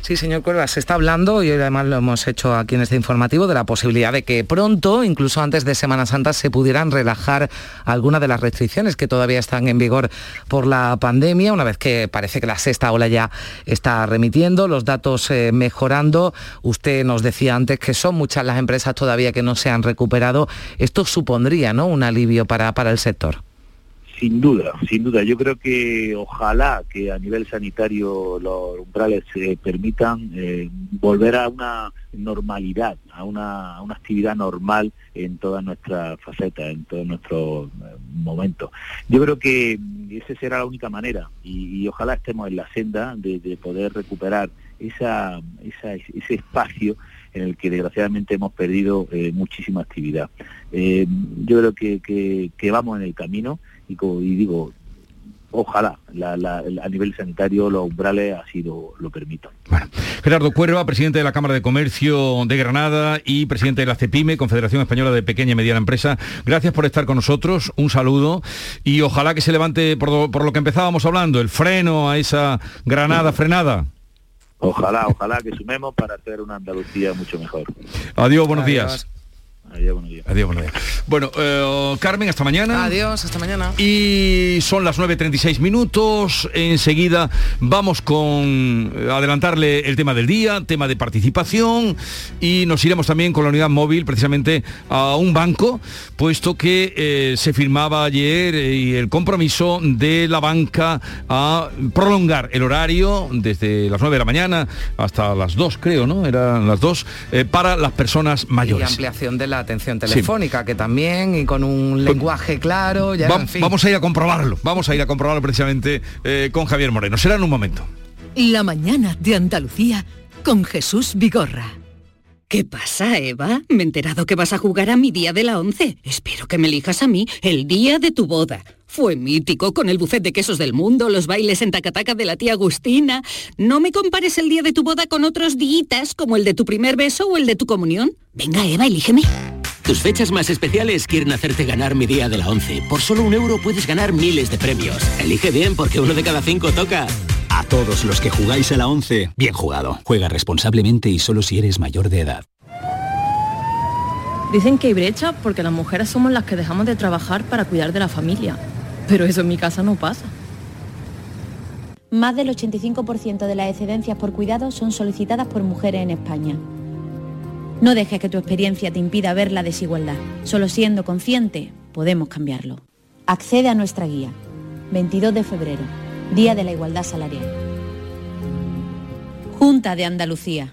Sí, señor Cuerva, se está hablando, y además lo hemos hecho aquí en este informativo, de la posibilidad de que pronto, incluso antes de Semana Santa, se pudieran relajar algunas de las restricciones que todavía están en vigor por la pandemia, una vez que parece que la sexta ola ya está remitiendo, los datos eh, mejorando. Usted nos decía antes que son muchas las empresas todavía que no se han recuperado. Esto supondría ¿no? un alivio para, para el sector. Sin duda, sin duda. Yo creo que ojalá que a nivel sanitario los umbrales se permitan eh, volver a una normalidad, a una, una actividad normal en todas nuestras facetas, en todos nuestros eh, momentos. Yo creo que mm, esa será la única manera y, ojalá estemos en la senda de, de poder recuperar esa, ese espacio en el que desgraciadamente hemos perdido eh, muchísima actividad. Eh, yo creo que vamos en el camino y, digo, ojalá la- la- a nivel sanitario los umbrales así lo, lo permitan. Gerardo Cuerva, presidente de la Cámara de Comercio de Granada y presidente de la CEPIME, Confederación Española de Pequeña y Mediana Empresa. Gracias por estar con nosotros, un saludo y ojalá que se levante por lo que empezábamos hablando, el freno a esa Granada frenada. Ojalá, ojalá que sumemos para hacer una Andalucía mucho mejor. Adiós, buenos días. Adiós, buenos días. Adiós, buenos días. Bueno, eh, Carmen, hasta mañana. Adiós, hasta mañana. Y son las 9.36 minutos. Enseguida vamos con eh, adelantarle el tema del día, tema de participación y nos iremos también con la unidad móvil precisamente a un banco, puesto que eh, se firmaba ayer eh, y el compromiso de la banca a prolongar el horario desde las 9 de la mañana hasta las 2, creo, ¿no? Eran las 2, eh, para las personas Y mayores. ampliación de la atención telefónica, que también, y con un lenguaje claro, ya, Va- en fin. Vamos a ir a comprobarlo, vamos a ir a comprobarlo precisamente eh, con Javier Moreno. Será en un momento. La mañana de Andalucía con Jesús Vigorra. ¿Qué pasa, Eva? Me he enterado que vas a jugar a mi día de la once. Espero que me elijas a mí el día de tu boda. Fue mítico con el buffet de quesos del mundo, los bailes en tacataca de la tía Agustina. No me compares el día de tu boda con otros días como el de tu primer beso o el de tu comunión. Venga, Eva, elígeme. Tus fechas más especiales quieren hacerte ganar mi día de la 11. Por solo un euro puedes ganar miles de premios. Elige bien porque uno de cada cinco toca. A todos los que jugáis a la 11, bien jugado. Juega responsablemente y solo si eres mayor de edad. Dicen que hay brecha porque las mujeres somos las que dejamos de trabajar para cuidar de la familia. Pero eso en mi casa no pasa. Más del 85% de las excedencias por cuidado son solicitadas por mujeres en España. No dejes que tu experiencia te impida ver la desigualdad. Solo siendo consciente podemos cambiarlo. Accede a nuestra guía. 22 de febrero, Día de la Igualdad Salarial. Junta de Andalucía.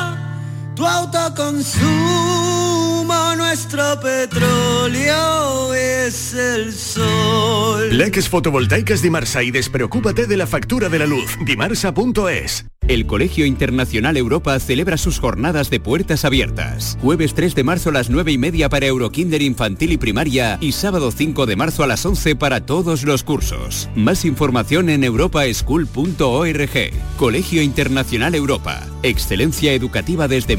tu autoconsumo, nuestro petróleo es el sol. Leques fotovoltaicas Dimarsa y despreocúpate de la factura de la luz. Dimarsa.es. El Colegio Internacional Europa celebra sus jornadas de puertas abiertas. Jueves 3 de marzo a las 9 y media para Eurokinder infantil y primaria y sábado 5 de marzo a las 11 para todos los cursos. Más información en europaschool.org. Colegio Internacional Europa. Excelencia educativa desde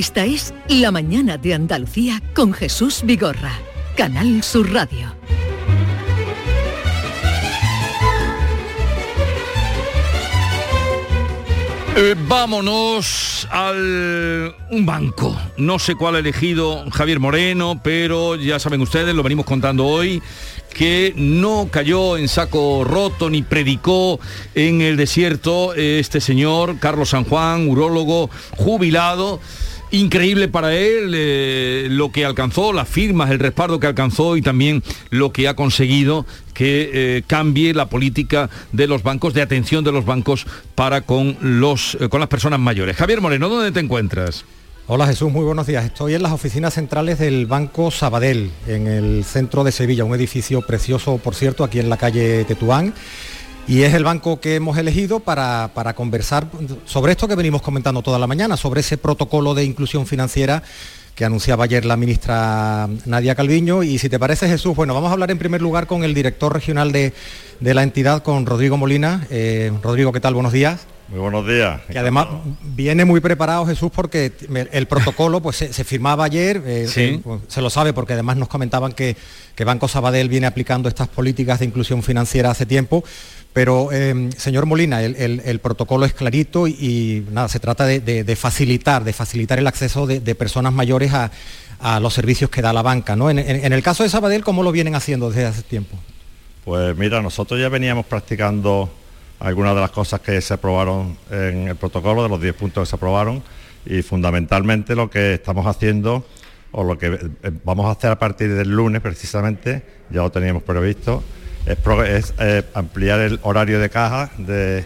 Esta es La mañana de Andalucía con Jesús Vigorra, Canal Sur Radio. Eh, vámonos al un banco. No sé cuál ha elegido Javier Moreno, pero ya saben ustedes, lo venimos contando hoy, que no cayó en saco roto ni predicó en el desierto este señor, Carlos San Juan, urólogo, jubilado increíble para él eh, lo que alcanzó, las firmas, el respaldo que alcanzó y también lo que ha conseguido que eh, cambie la política de los bancos, de atención de los bancos para con, los, eh, con las personas mayores. Javier Moreno, ¿dónde te encuentras? Hola Jesús, muy buenos días. Estoy en las oficinas centrales del Banco Sabadell, en el centro de Sevilla, un edificio precioso, por cierto, aquí en la calle Tetuán. Y es el banco que hemos elegido para, para, conversar sobre esto que venimos comentando toda la mañana, sobre ese protocolo de inclusión financiera que anunciaba ayer la ministra Nadia Calviño. Y si te parece, Jesús, bueno, vamos a hablar en primer lugar con el director regional de, de la entidad, con Rodrigo Molina. Eh, Rodrigo, ¿qué tal? Buenos días. Muy buenos días. Que además viene muy preparado Jesús porque el protocolo pues se, se firmaba ayer, eh, Sí. eh, pues, se lo sabe porque además nos comentaban que, que Banco Sabadell viene aplicando estas políticas de inclusión financiera hace tiempo. Pero, eh, señor Molina, el, protocolo es clarito y, nada, se trata de, facilitar, de facilitar el acceso de, personas mayores a, los servicios que da la banca. ¿no? En el caso de Sabadell, ¿cómo lo vienen haciendo desde hace tiempo? Pues mira, nosotros ya veníamos practicando algunas de las cosas que se aprobaron en el protocolo, de los 10 puntos que se aprobaron, y fundamentalmente lo que estamos haciendo, o lo que eh, vamos a hacer a partir del lunes precisamente, ya lo teníamos previsto, es, pro- es, eh, ampliar el horario de caja de,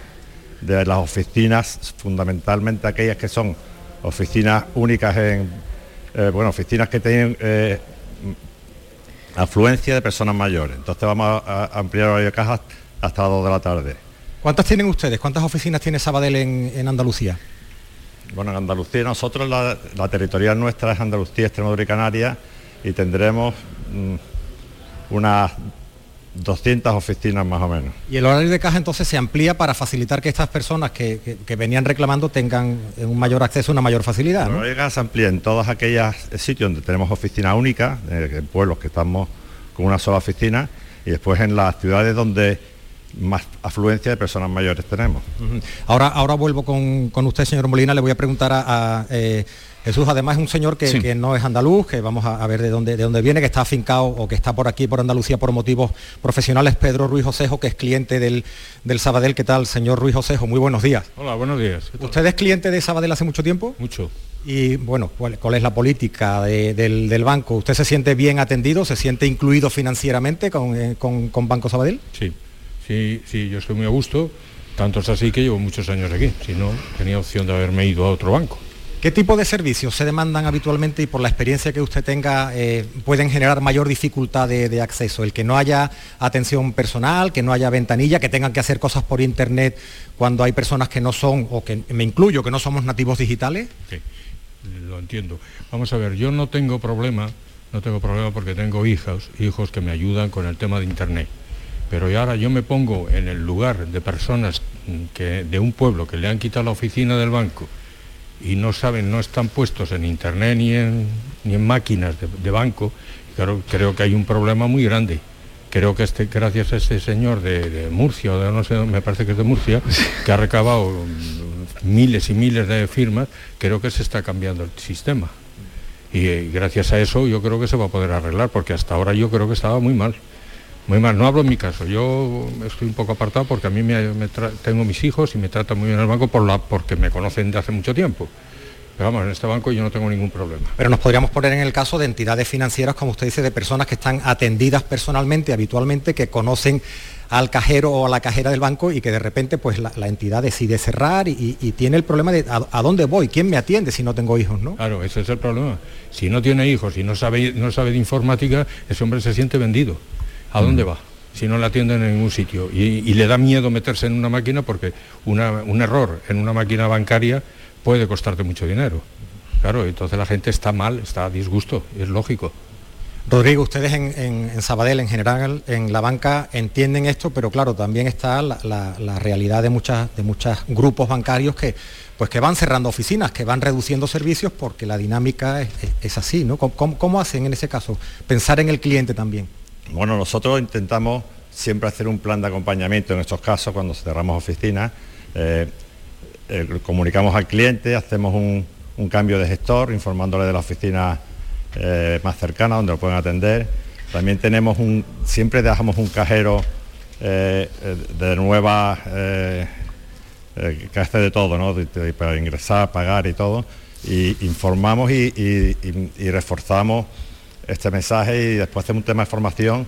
de las oficinas, fundamentalmente aquellas que son oficinas únicas en, eh, bueno, oficinas que tienen eh, afluencia de personas mayores. Entonces vamos a, a ampliar el horario de cajas hasta las 2 de la tarde. ¿Cuántas tienen ustedes? ¿Cuántas oficinas tiene Sabadell en, en Andalucía? Bueno, en Andalucía nosotros la, la territorial nuestra es Andalucía, Extremadura y Canarias y tendremos mm, unas 200 oficinas más o menos. Y el horario de caja entonces se amplía para facilitar que estas personas que, que- que venían reclamando tengan un mayor acceso, una mayor facilidad. El ¿no? horario de se amplía en todos aquellos sitios donde tenemos oficina única, eh, en pueblos que estamos con una sola oficina y después en las ciudades donde más afluencia de personas mayores tenemos. Ahora, ahora vuelvo con, con usted, señor Molina, le voy a preguntar a, a, eh, Jesús, además es un señor que, Sí. que no es andaluz, que vamos a, a ver de dónde, de dónde viene, que está afincado o que está por aquí, por Andalucía, por motivos profesionales, Pedro Ruiz Osejo, que es cliente del, del Sabadell. ¿Qué tal, señor Ruiz Osejo? Muy buenos días. Hola, buenos días. ¿Usted es cliente de Sabadell hace mucho tiempo? Mucho. Y bueno, ¿cuál, cuál es la política de- del, del banco? ¿Usted se siente bien atendido? ¿Se siente incluido financieramente con, eh, con- con Banco Sabadell? Sí, sí, sí, yo estoy muy a gusto. Tanto es así que llevo muchos años aquí. Si no, tenía opción de haberme ido a otro banco. ¿Qué tipo de servicios se demandan habitualmente y por la experiencia que usted tenga eh, pueden generar mayor dificultad de, acceso? El que no haya atención personal, que no haya ventanilla, que tengan que hacer cosas por internet cuando hay personas que no son, o que me incluyo, que no somos nativos digitales. Sí, lo entiendo. Vamos a ver, yo no tengo problema, no tengo problema porque tengo hijos, hijos que me ayudan con el tema de internet. Pero ahora yo me pongo en el lugar de personas que, de un pueblo que le han quitado la oficina del banco y no saben, no están puestos en internet ni en, ni en máquinas de, de banco, creo que hay un problema muy grande creo que este, gracias a este señor de, Murcia, o de no sé, me parece que es de Murcia, que ha recabado miles y miles de firmas, creo que se está cambiando el sistema. Y, eh, gracias a eso yo creo que se va a poder arreglar, porque hasta ahora yo creo que estaba muy mal. Muy mal, no hablo en mi caso, yo estoy un poco apartado porque a mí me, tengo mis hijos y me tratan muy bien el banco por la, porque me conocen de hace mucho tiempo. Pero vamos, en este banco yo no tengo ningún problema. Pero nos podríamos poner en el caso de entidades financieras, como usted dice, de personas que están atendidas personalmente, habitualmente, que conocen al cajero o a la cajera del banco y que de repente pues la, entidad decide cerrar y, tiene el problema de a, dónde voy, quién me atiende si no tengo hijos, ¿no? Claro, ese es el problema. Si no tiene hijos y no sabe, no sabe de informática, ese hombre se siente vendido. ¿A dónde va? si no la atienden en ningún sitio. Y, le da miedo meterse en una máquina porque un error en una máquina bancaria puede costarte mucho dinero. Claro, entonces la gente está mal, está a disgusto, es lógico. Rodrigo, ustedes en, Sabadell en general, en la banca, entienden esto, pero claro, también está la, realidad de muchas de muchos grupos bancarios que, pues que van cerrando oficinas, que van reduciendo servicios porque la dinámica es, así, ¿no? ¿Cómo, hacen en ese caso? Pensar en el cliente también. Bueno, nosotros intentamos siempre hacer un plan de acompañamiento en estos casos cuando cerramos oficinas. Eh, eh, comunicamos al cliente, hacemos un, cambio de gestor, informándole de la oficina eh, más cercana donde lo pueden atender. También tenemos un, siempre dejamos un cajero de nueva que hace de todo, ¿no? para ingresar, pagar y todo. Y informamos y, reforzamos este mensaje y después hacemos un tema de formación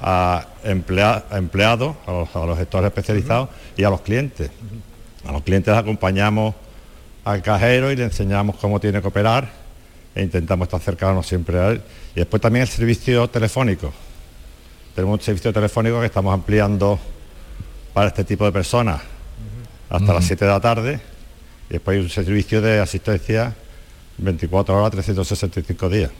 a, empleados, a los, gestores especializados y a los clientes. A los clientes les acompañamos al cajero y le enseñamos cómo tiene que operar e intentamos estar cercanos siempre a él. Y después también el servicio telefónico. Tenemos un servicio telefónico que estamos ampliando para este tipo de personas hasta las 7 de la tarde y después hay un servicio de asistencia 24 horas, 365 días.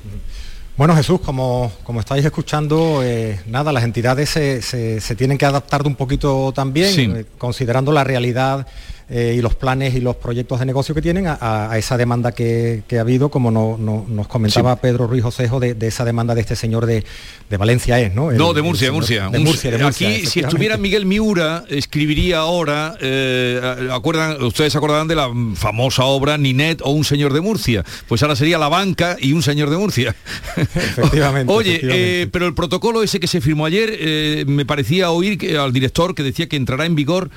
Bueno, Jesús, como, como estáis escuchando, eh, nada, las entidades se, tienen que adaptar de un poquito también, eh, considerando la realidad eh, y los planes y los proyectos de negocio que tienen a, esa demanda que, ha habido, como nos comentaba Pedro Ruiz Josejo, de, esa demanda de este señor de, Valencia es, ¿no? no, de Murcia, de Murcia. De Murcia, Aquí, si estuviera Miguel Miura, escribiría ahora, eh, acuerdan, ustedes acordarán de la famosa obra Ninet o un señor de Murcia. Pues ahora sería la banca y un señor de Murcia. (laughs) Efectivamente. Oye, eh, pero el protocolo ese que se firmó ayer, me parecía oír al director que decía que entrará en vigor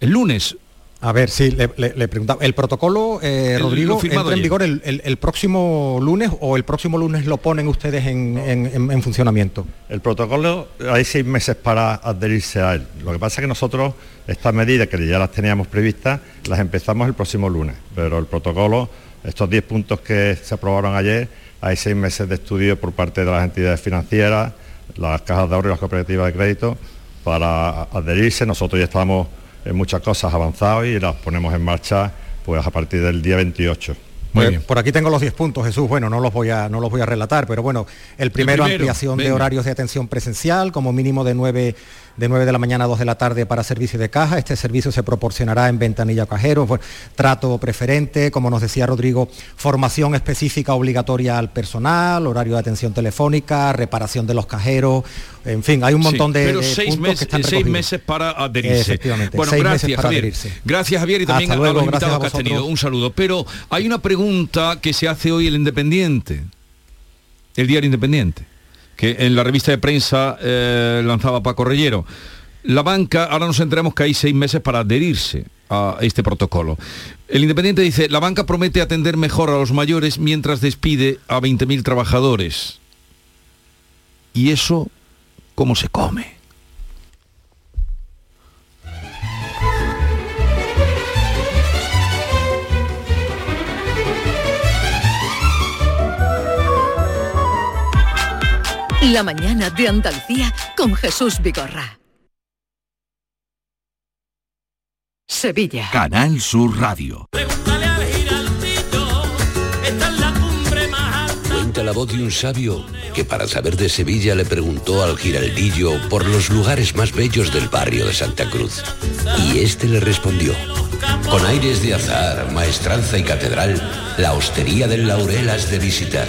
el lunes. A ver, sí, le, preguntaba. ¿El protocolo, eh, Rodrigo, entra en vigor el, próximo lunes o el próximo lunes lo ponen ustedes en, funcionamiento? El protocolo hay seis meses para adherirse a él. Lo que pasa es que nosotros estas medidas que ya las teníamos previstas las empezamos el próximo lunes, pero el protocolo, estos 10 puntos que se aprobaron ayer, hay seis meses de estudio por parte de las entidades financieras, las cajas de ahorro y las cooperativas de crédito para adherirse. Nosotros ya estamos en muchas cosas avanzado y las ponemos en marcha pues a partir del día 28. Muy pues, bien. Por aquí tengo los 10 puntos, Jesús. Bueno, no los voy a, no los voy a relatar, pero bueno, el primero, ampliación de horarios de atención presencial, como mínimo de 9 de 9 de la mañana a 2 de la tarde para servicio de caja. Este servicio se proporcionará en ventanilla cajero, trato preferente, como nos decía Rodrigo, formación específica obligatoria al personal, horario de atención telefónica, reparación de los cajeros, en fin, hay un montón de, pero seis puntos que están seis meses para adherirse. Efectivamente, bueno, gracias, Javier. Gracias, Javier, y también a los invitados que has tenido. Un saludo. Pero hay una pregunta que se hace hoy el Independiente, el diario Independiente que en la revista de prensa eh, lanzaba Paco Reyero. La banca, ahora nos enteramos que hay seis meses para adherirse a este protocolo. El Independiente dice, la banca promete atender mejor a los mayores mientras despide a 20.000 trabajadores. ¿Y eso cómo se come? La mañana de Andalucía con Jesús Vigorra. Sevilla. Canal Sur Radio. Cuenta la voz de un sabio que para saber de Sevilla le preguntó al giraldillo por los lugares más bellos del barrio de Santa Cruz. Y este le respondió. Con aires de azar, maestranza y catedral, la hostería del Laurel has de visitar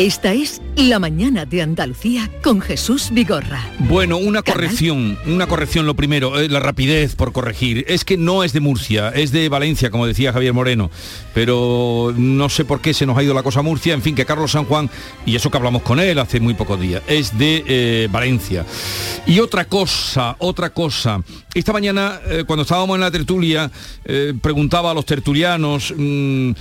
Esta es La Mañana de Andalucía con Jesús Vigorra. Bueno, una corrección, una corrección lo primero, eh, la rapidez por corregir. Es que no es de Murcia, es de Valencia, como decía Javier Moreno. Pero no sé por qué se nos ha ido la cosa a Murcia. En fin, que Carlos San Juan, y eso que hablamos con él hace muy pocos días, es de eh, Valencia. Y otra cosa, otra cosa. Esta mañana, eh, cuando estábamos en la tertulia, preguntaba a los tertulianos... mm,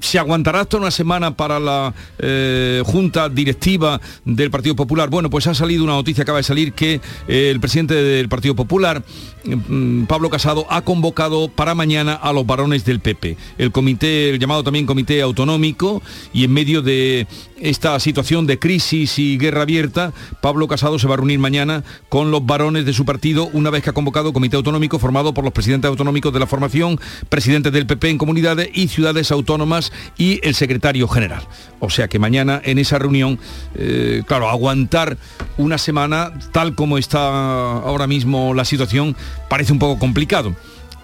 ¿Se aguantará hasta una semana para la eh, junta directiva del Partido Popular? Bueno, pues ha salido una noticia, acaba de salir, que eh, el presidente del Partido Popular, mm, Pablo Casado, ha convocado para mañana a los varones del PP. El comité, el llamado también comité autonómico, y en medio de esta situación de crisis y guerra abierta, Pablo Casado se va a reunir mañana con los varones de su partido, una vez que ha convocado comité autonómico formado por los presidentes autonómicos de la formación, presidentes del PP en comunidades y ciudades autónomas y el secretario general. O sea que mañana en esa reunión, eh, claro, aguantar una semana tal como está ahora mismo la situación parece un poco complicado.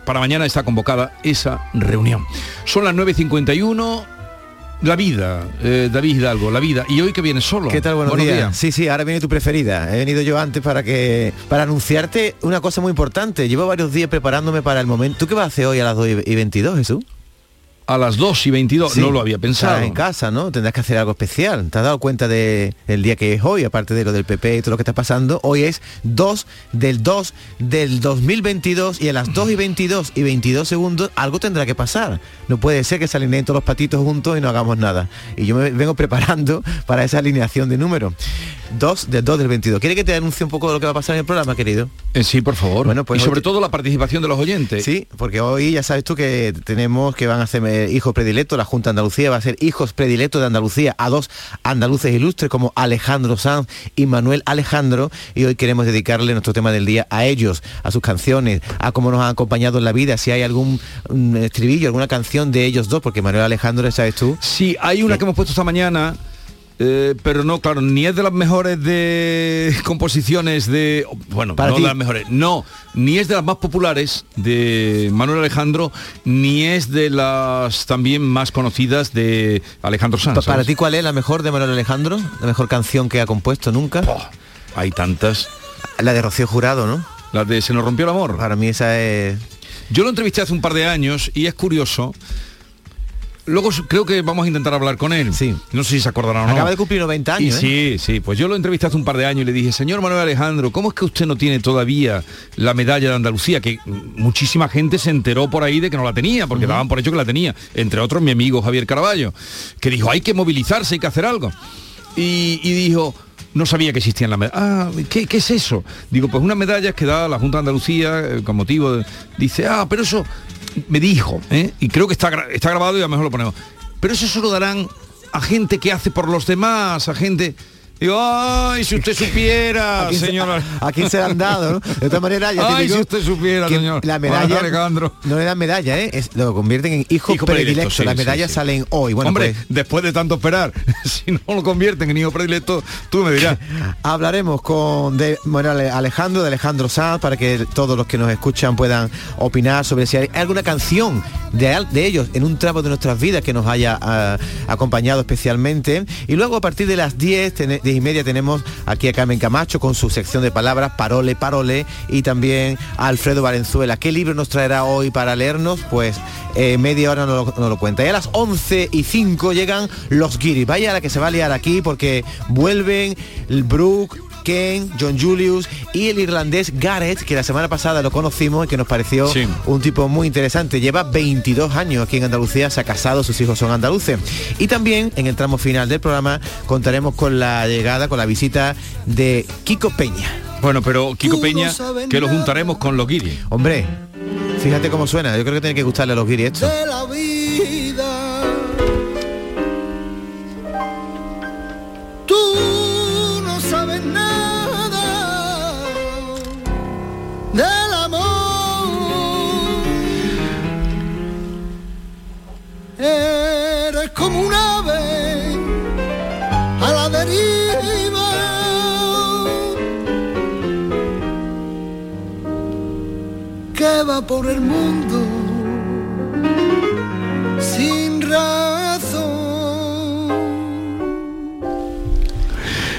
Para mañana está convocada esa reunión. Son las 9.51. La vida, eh, David Hidalgo, la vida. Y hoy que viene solo. ¿Qué tal? Buenos, días. Sí, sí, ahora viene tu preferida. He venido yo antes para que para anunciarte una cosa muy importante. Llevo varios días preparándome para el momento. ¿Tú qué vas a hacer hoy a las 2 y 22, Jesús? A las 2 y 22, Sí. no lo había pensado. En casa, ¿no? Tendrás que hacer algo especial. ¿Te has dado cuenta del día que es hoy, aparte de lo del PP y todo lo que está pasando? Hoy es 2 del 2 del 2022 y a las 2 y 22 y 22 segundos algo tendrá que pasar. No puede ser que se alineen todos los patitos juntos y no hagamos nada. Y yo me vengo preparando para esa alineación de números. 2 del 2 del 22. ¿Quiere que te anuncie un poco de lo que va a pasar en el programa, querido? Eh, sí, por favor. Bueno, pues y sobre todo la participación de los oyentes. Sí, porque hoy ya sabes tú que tenemos que van a ser eh, hijos predilectos, la Junta de Andalucía va a ser hijos predilectos de Andalucía a dos andaluces ilustres como Alejandro Sanz y Manuel Alejandro y hoy queremos dedicarle nuestro tema del día a ellos, a sus canciones, a cómo nos han acompañado en la vida, si hay algún mm, estribillo, alguna canción de ellos dos, porque Manuel Alejandro, sabes tú. Sí, hay una que hemos puesto esta mañana. Eh, pero no, claro, ni es de las mejores de composiciones de. Bueno, Para no ti. de las mejores. No, ni es de las más populares de Manuel Alejandro, ni es de las también más conocidas de Alejandro Sanz. Pa- Para ti, ¿cuál es la mejor de Manuel Alejandro? La mejor canción que ha compuesto nunca. hay tantas. La de Rocío Jurado, ¿no? La de Se nos rompió el amor. Para mí esa es... Yo lo entrevisté hace un par de años y es curioso. Luego creo que vamos a intentar hablar con él. Sí. No sé si se acordará o no. Acaba de cumplir 90 años, Y ¿eh? sí, sí. Pues yo lo entrevisté hace un par de años y le dije, señor Manuel Alejandro, ¿cómo es que usted no tiene todavía la medalla de Andalucía? Que mm, muchísima gente se enteró por ahí de que no la tenía, porque daban por hecho que la tenía. Entre otros mi amigo Javier Caraballo, que dijo, hay que movilizarse, hay que hacer algo. Y, y dijo, no sabía que existían las medallas. Ah, ¿qué, qué es eso? Digo, pues unas medallas que da la Junta de Andalucía eh, con motivo de... Dice, ah, pero eso me dijo, ¿eh? y creo que está, está grabado y a lo mejor lo ponemos. Pero eso se lo darán a gente que hace por los demás, a gente... Digo, ay, si usted supiera, (laughs) ¿A quién se- señora. a quién se la han dado, ¿no? De todas maneras, ya te Ay, digo si usted supiera, señor. La medalla Alejandro. no le dan medalla, ¿eh? Es- lo convierten en hijo, Hijo predilecto. sí, Las medallas sí. salen hoy. Bueno, Hombre, pues, después de tanto esperar, (laughs) si no lo convierten en hijo predilecto, tú me dirás. (laughs) Hablaremos con de, bueno, Ale- Alejandro, de Alejandro Sanz, para que todos los que nos escuchan puedan opinar sobre si hay alguna canción de, de ellos en un tramo de nuestras vidas que nos haya ah, acompañado especialmente. Y luego a partir de las 10 tene- 10 y media tenemos aquí a Carmen Camacho con su sección de palabras, Parole, Parole, y también a Alfredo Valenzuela. ¿Qué libro nos traerá hoy para leernos? Pues eh, media hora no lo, cuenta. Y a las 11 y 5 llegan los guiris. Vaya la que se va a liar aquí porque vuelven el Brook, Ken, John Julius y el irlandés Gareth, que la semana pasada lo conocimos y que nos pareció Sí. un tipo muy interesante. Lleva 22 años aquí en Andalucía, se ha casado, sus hijos son andaluces. Y también en el tramo final del programa contaremos con la llegada, con la visita de Kiko Peña. Bueno, pero Kiko Peña, que lo juntaremos con los guiris. Hombre, fíjate cómo suena. Yo creo que tiene que gustarle a los guiris esto. Va por el mundo sin razón.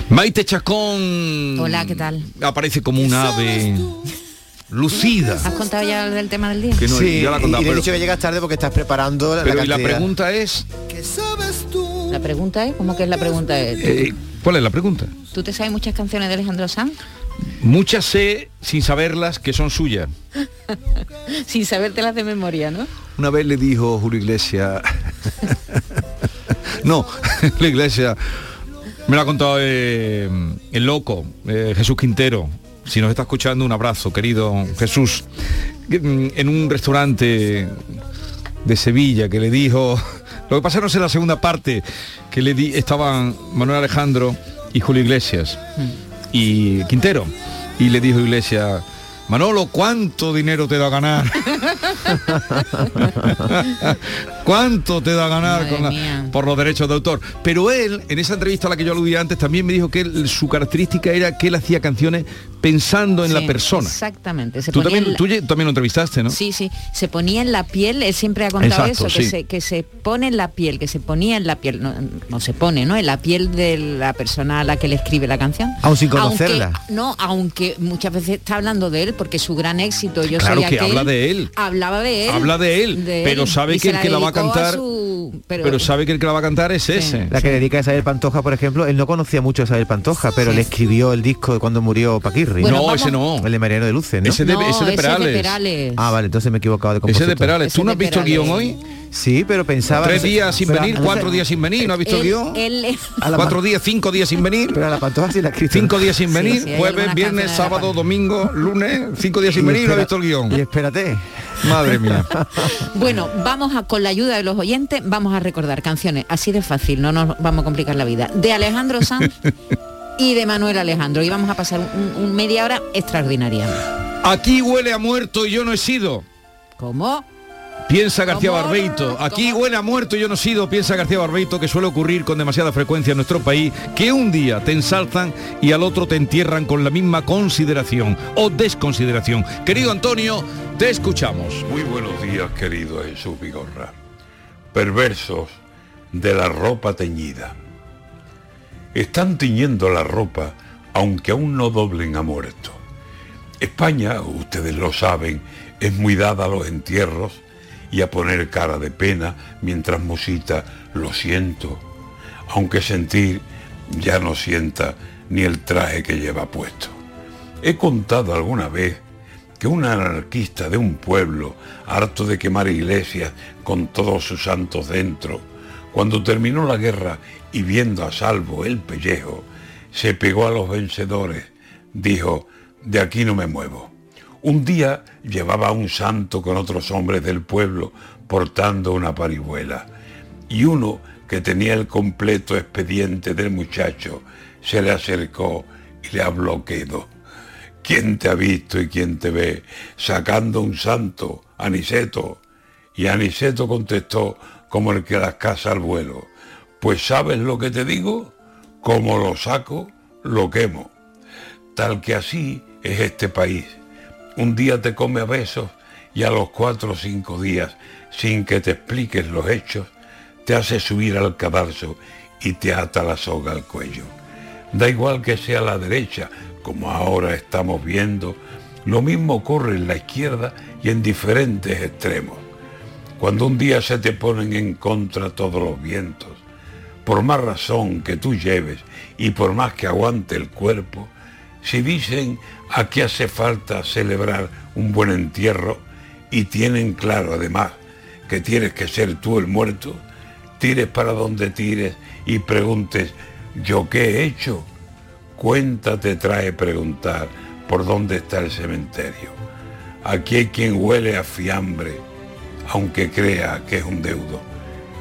Maite Chacón. Hola, ¿qué tal? Aparece como un ave lucida. ¿Has contado ya del tema del día? Que no, sí, ya la he contado, y le he dicho que llegas tarde porque estás preparando la, Pero y la pregunta es, ¿Qué sabes tú? La pregunta es, ¿cómo que es la pregunta? Es, eh, ¿cuál es la pregunta? ¿Tú te sabes muchas canciones de Alejandro Sanz? Muchas sé sin saberlas que son suyas. (laughs) Sin sabértelas de memoria, ¿no? Una vez le dijo Julio Iglesias, (laughs) no, (laughs) la Iglesia, me lo ha contado eh, el loco, eh, Jesús Quintero. Si nos está escuchando, un abrazo, querido Jesús. Mm, En un restaurante de Sevilla que le dijo, lo que pasa no sé la segunda parte, que le di, estaban Manuel Alejandro y Julio Iglesias y Quintero. Y le dijo Iglesias, Manolo, ¿cuánto dinero te da a ganar? (laughs) ¿Cuánto te da a ganar Madre con la- mía. por los derechos de autor? Pero él, en esa entrevista a la que yo aludí antes, también me dijo que él- su característica era que él hacía canciones pensando en la persona. Exactamente. Se Tú también, la- tú también lo entrevistaste, ¿no? Sí, sí, se ponía en la piel, él siempre ha contado Exacto, eso, que, sí. se, que se pone en la piel, que se ponía en la piel, no, no se pone, ¿no? En la piel de la persona a la que le escribe la canción. Aún sin Aunque- conocerla. no, aunque muchas veces está hablando de él, porque su gran éxito, yo Claro soy que aquel, habla de él. Hablaba de él. Habla de él, pero sabe y que el que la va a cantar- su- pero, Pero sabe que el que la va a cantar es ese. La que dedica a Isabel Pantoja, por ejemplo, él no conocía mucho a Isabel Pantoja, pero le escribió el disco de cuando murió Paquirri. Bueno, No, vamos- ese no. El de Mariano de Luce, ¿no? Ese de- No, ese de ese de Perales. Ah, vale, entonces me he equivocado de Ese compositor. de Perales. ¿Tú no has visto el guion hoy? Sí, pero pensaba... Tres días sin Pero- venir, cuatro días sin venir, ¿no has visto el guion? él- A la Cuatro días, cinco días sin venir. Pero a la Pantoja sí la ha escrito. Cinco días sin venir, sí, jueves, viernes, sábado, domingo, lunes, cinco días sin Y venir, no has espera- visto el guion. Y espérate. Madre mía. (laughs) Bueno, vamos a, con la ayuda de los oyentes, vamos a recordar canciones, así de fácil, no nos vamos a complicar la vida, de Alejandro Sanz (laughs) y de Manuel Alejandro. Y vamos a pasar un, un media hora extraordinaria. Aquí huele a muerto y yo no he sido. ¿Cómo? Piensa García. Barbeito. Aquí huele a muerto y yo no he sido. Piensa García Barbeito que suele ocurrir con demasiada frecuencia en nuestro país, que un día te ensalzan y al otro te entierran con la misma consideración o desconsideración. Querido Antonio, te escuchamos. Muy buenos días, querido Jesús Vigorra. Perversos de la ropa teñida. Están tiñendo la ropa aunque aún no doblen a muerto. España, ustedes lo saben, es muy dada a los entierros y a poner cara de pena mientras musita lo siento, aunque sentir ya no sienta ni el traje que lleva puesto. He contado alguna vez que un anarquista de un pueblo, harto de quemar iglesias con todos sus santos dentro, cuando terminó la guerra y viendo a salvo el pellejo, se pegó a los vencedores, dijo, de aquí no me muevo. Un día llevaba un santo con otros hombres del pueblo portando una parihuela, y uno que tenía el completo expediente del muchacho se le acercó y le habló quedo. ¿Quién te ha visto y quién te ve sacando un santo, Aniceto? Y Aniceto contestó como el que las casa al vuelo. Pues sabes lo que te digo, como lo saco, lo quemo. Tal que así es este país. Un día te come a besos y a los cuatro o cinco días, sin que te expliques los hechos, te hace subir al cadalso y te ata la soga al cuello. Da igual que sea la derecha, como ahora estamos viendo, lo mismo ocurre en la izquierda y en diferentes extremos. Cuando un día se te ponen en contra todos los vientos, por más razón que tú lleves y por más que aguante el cuerpo, si dicen a qué hace falta celebrar un buen entierro y tienen claro además que tienes que ser tú el muerto, tires para donde tires y preguntes, ¿yo qué he hecho? Cuenta te trae preguntar por dónde está el cementerio. Aquí hay quien huele a fiambre, aunque crea que es un deudo,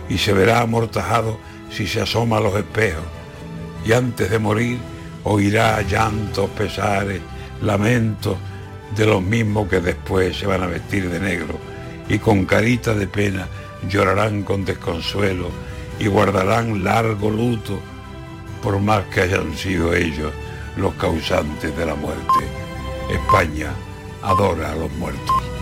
y se verá amortajado si se asoma a los espejos, y antes de morir oirá llantos, pesares, lamentos de los mismos que después se van a vestir de negro y con carita de pena llorarán con desconsuelo y guardarán largo luto por más que hayan sido ellos los causantes de la muerte. España adora a los muertos.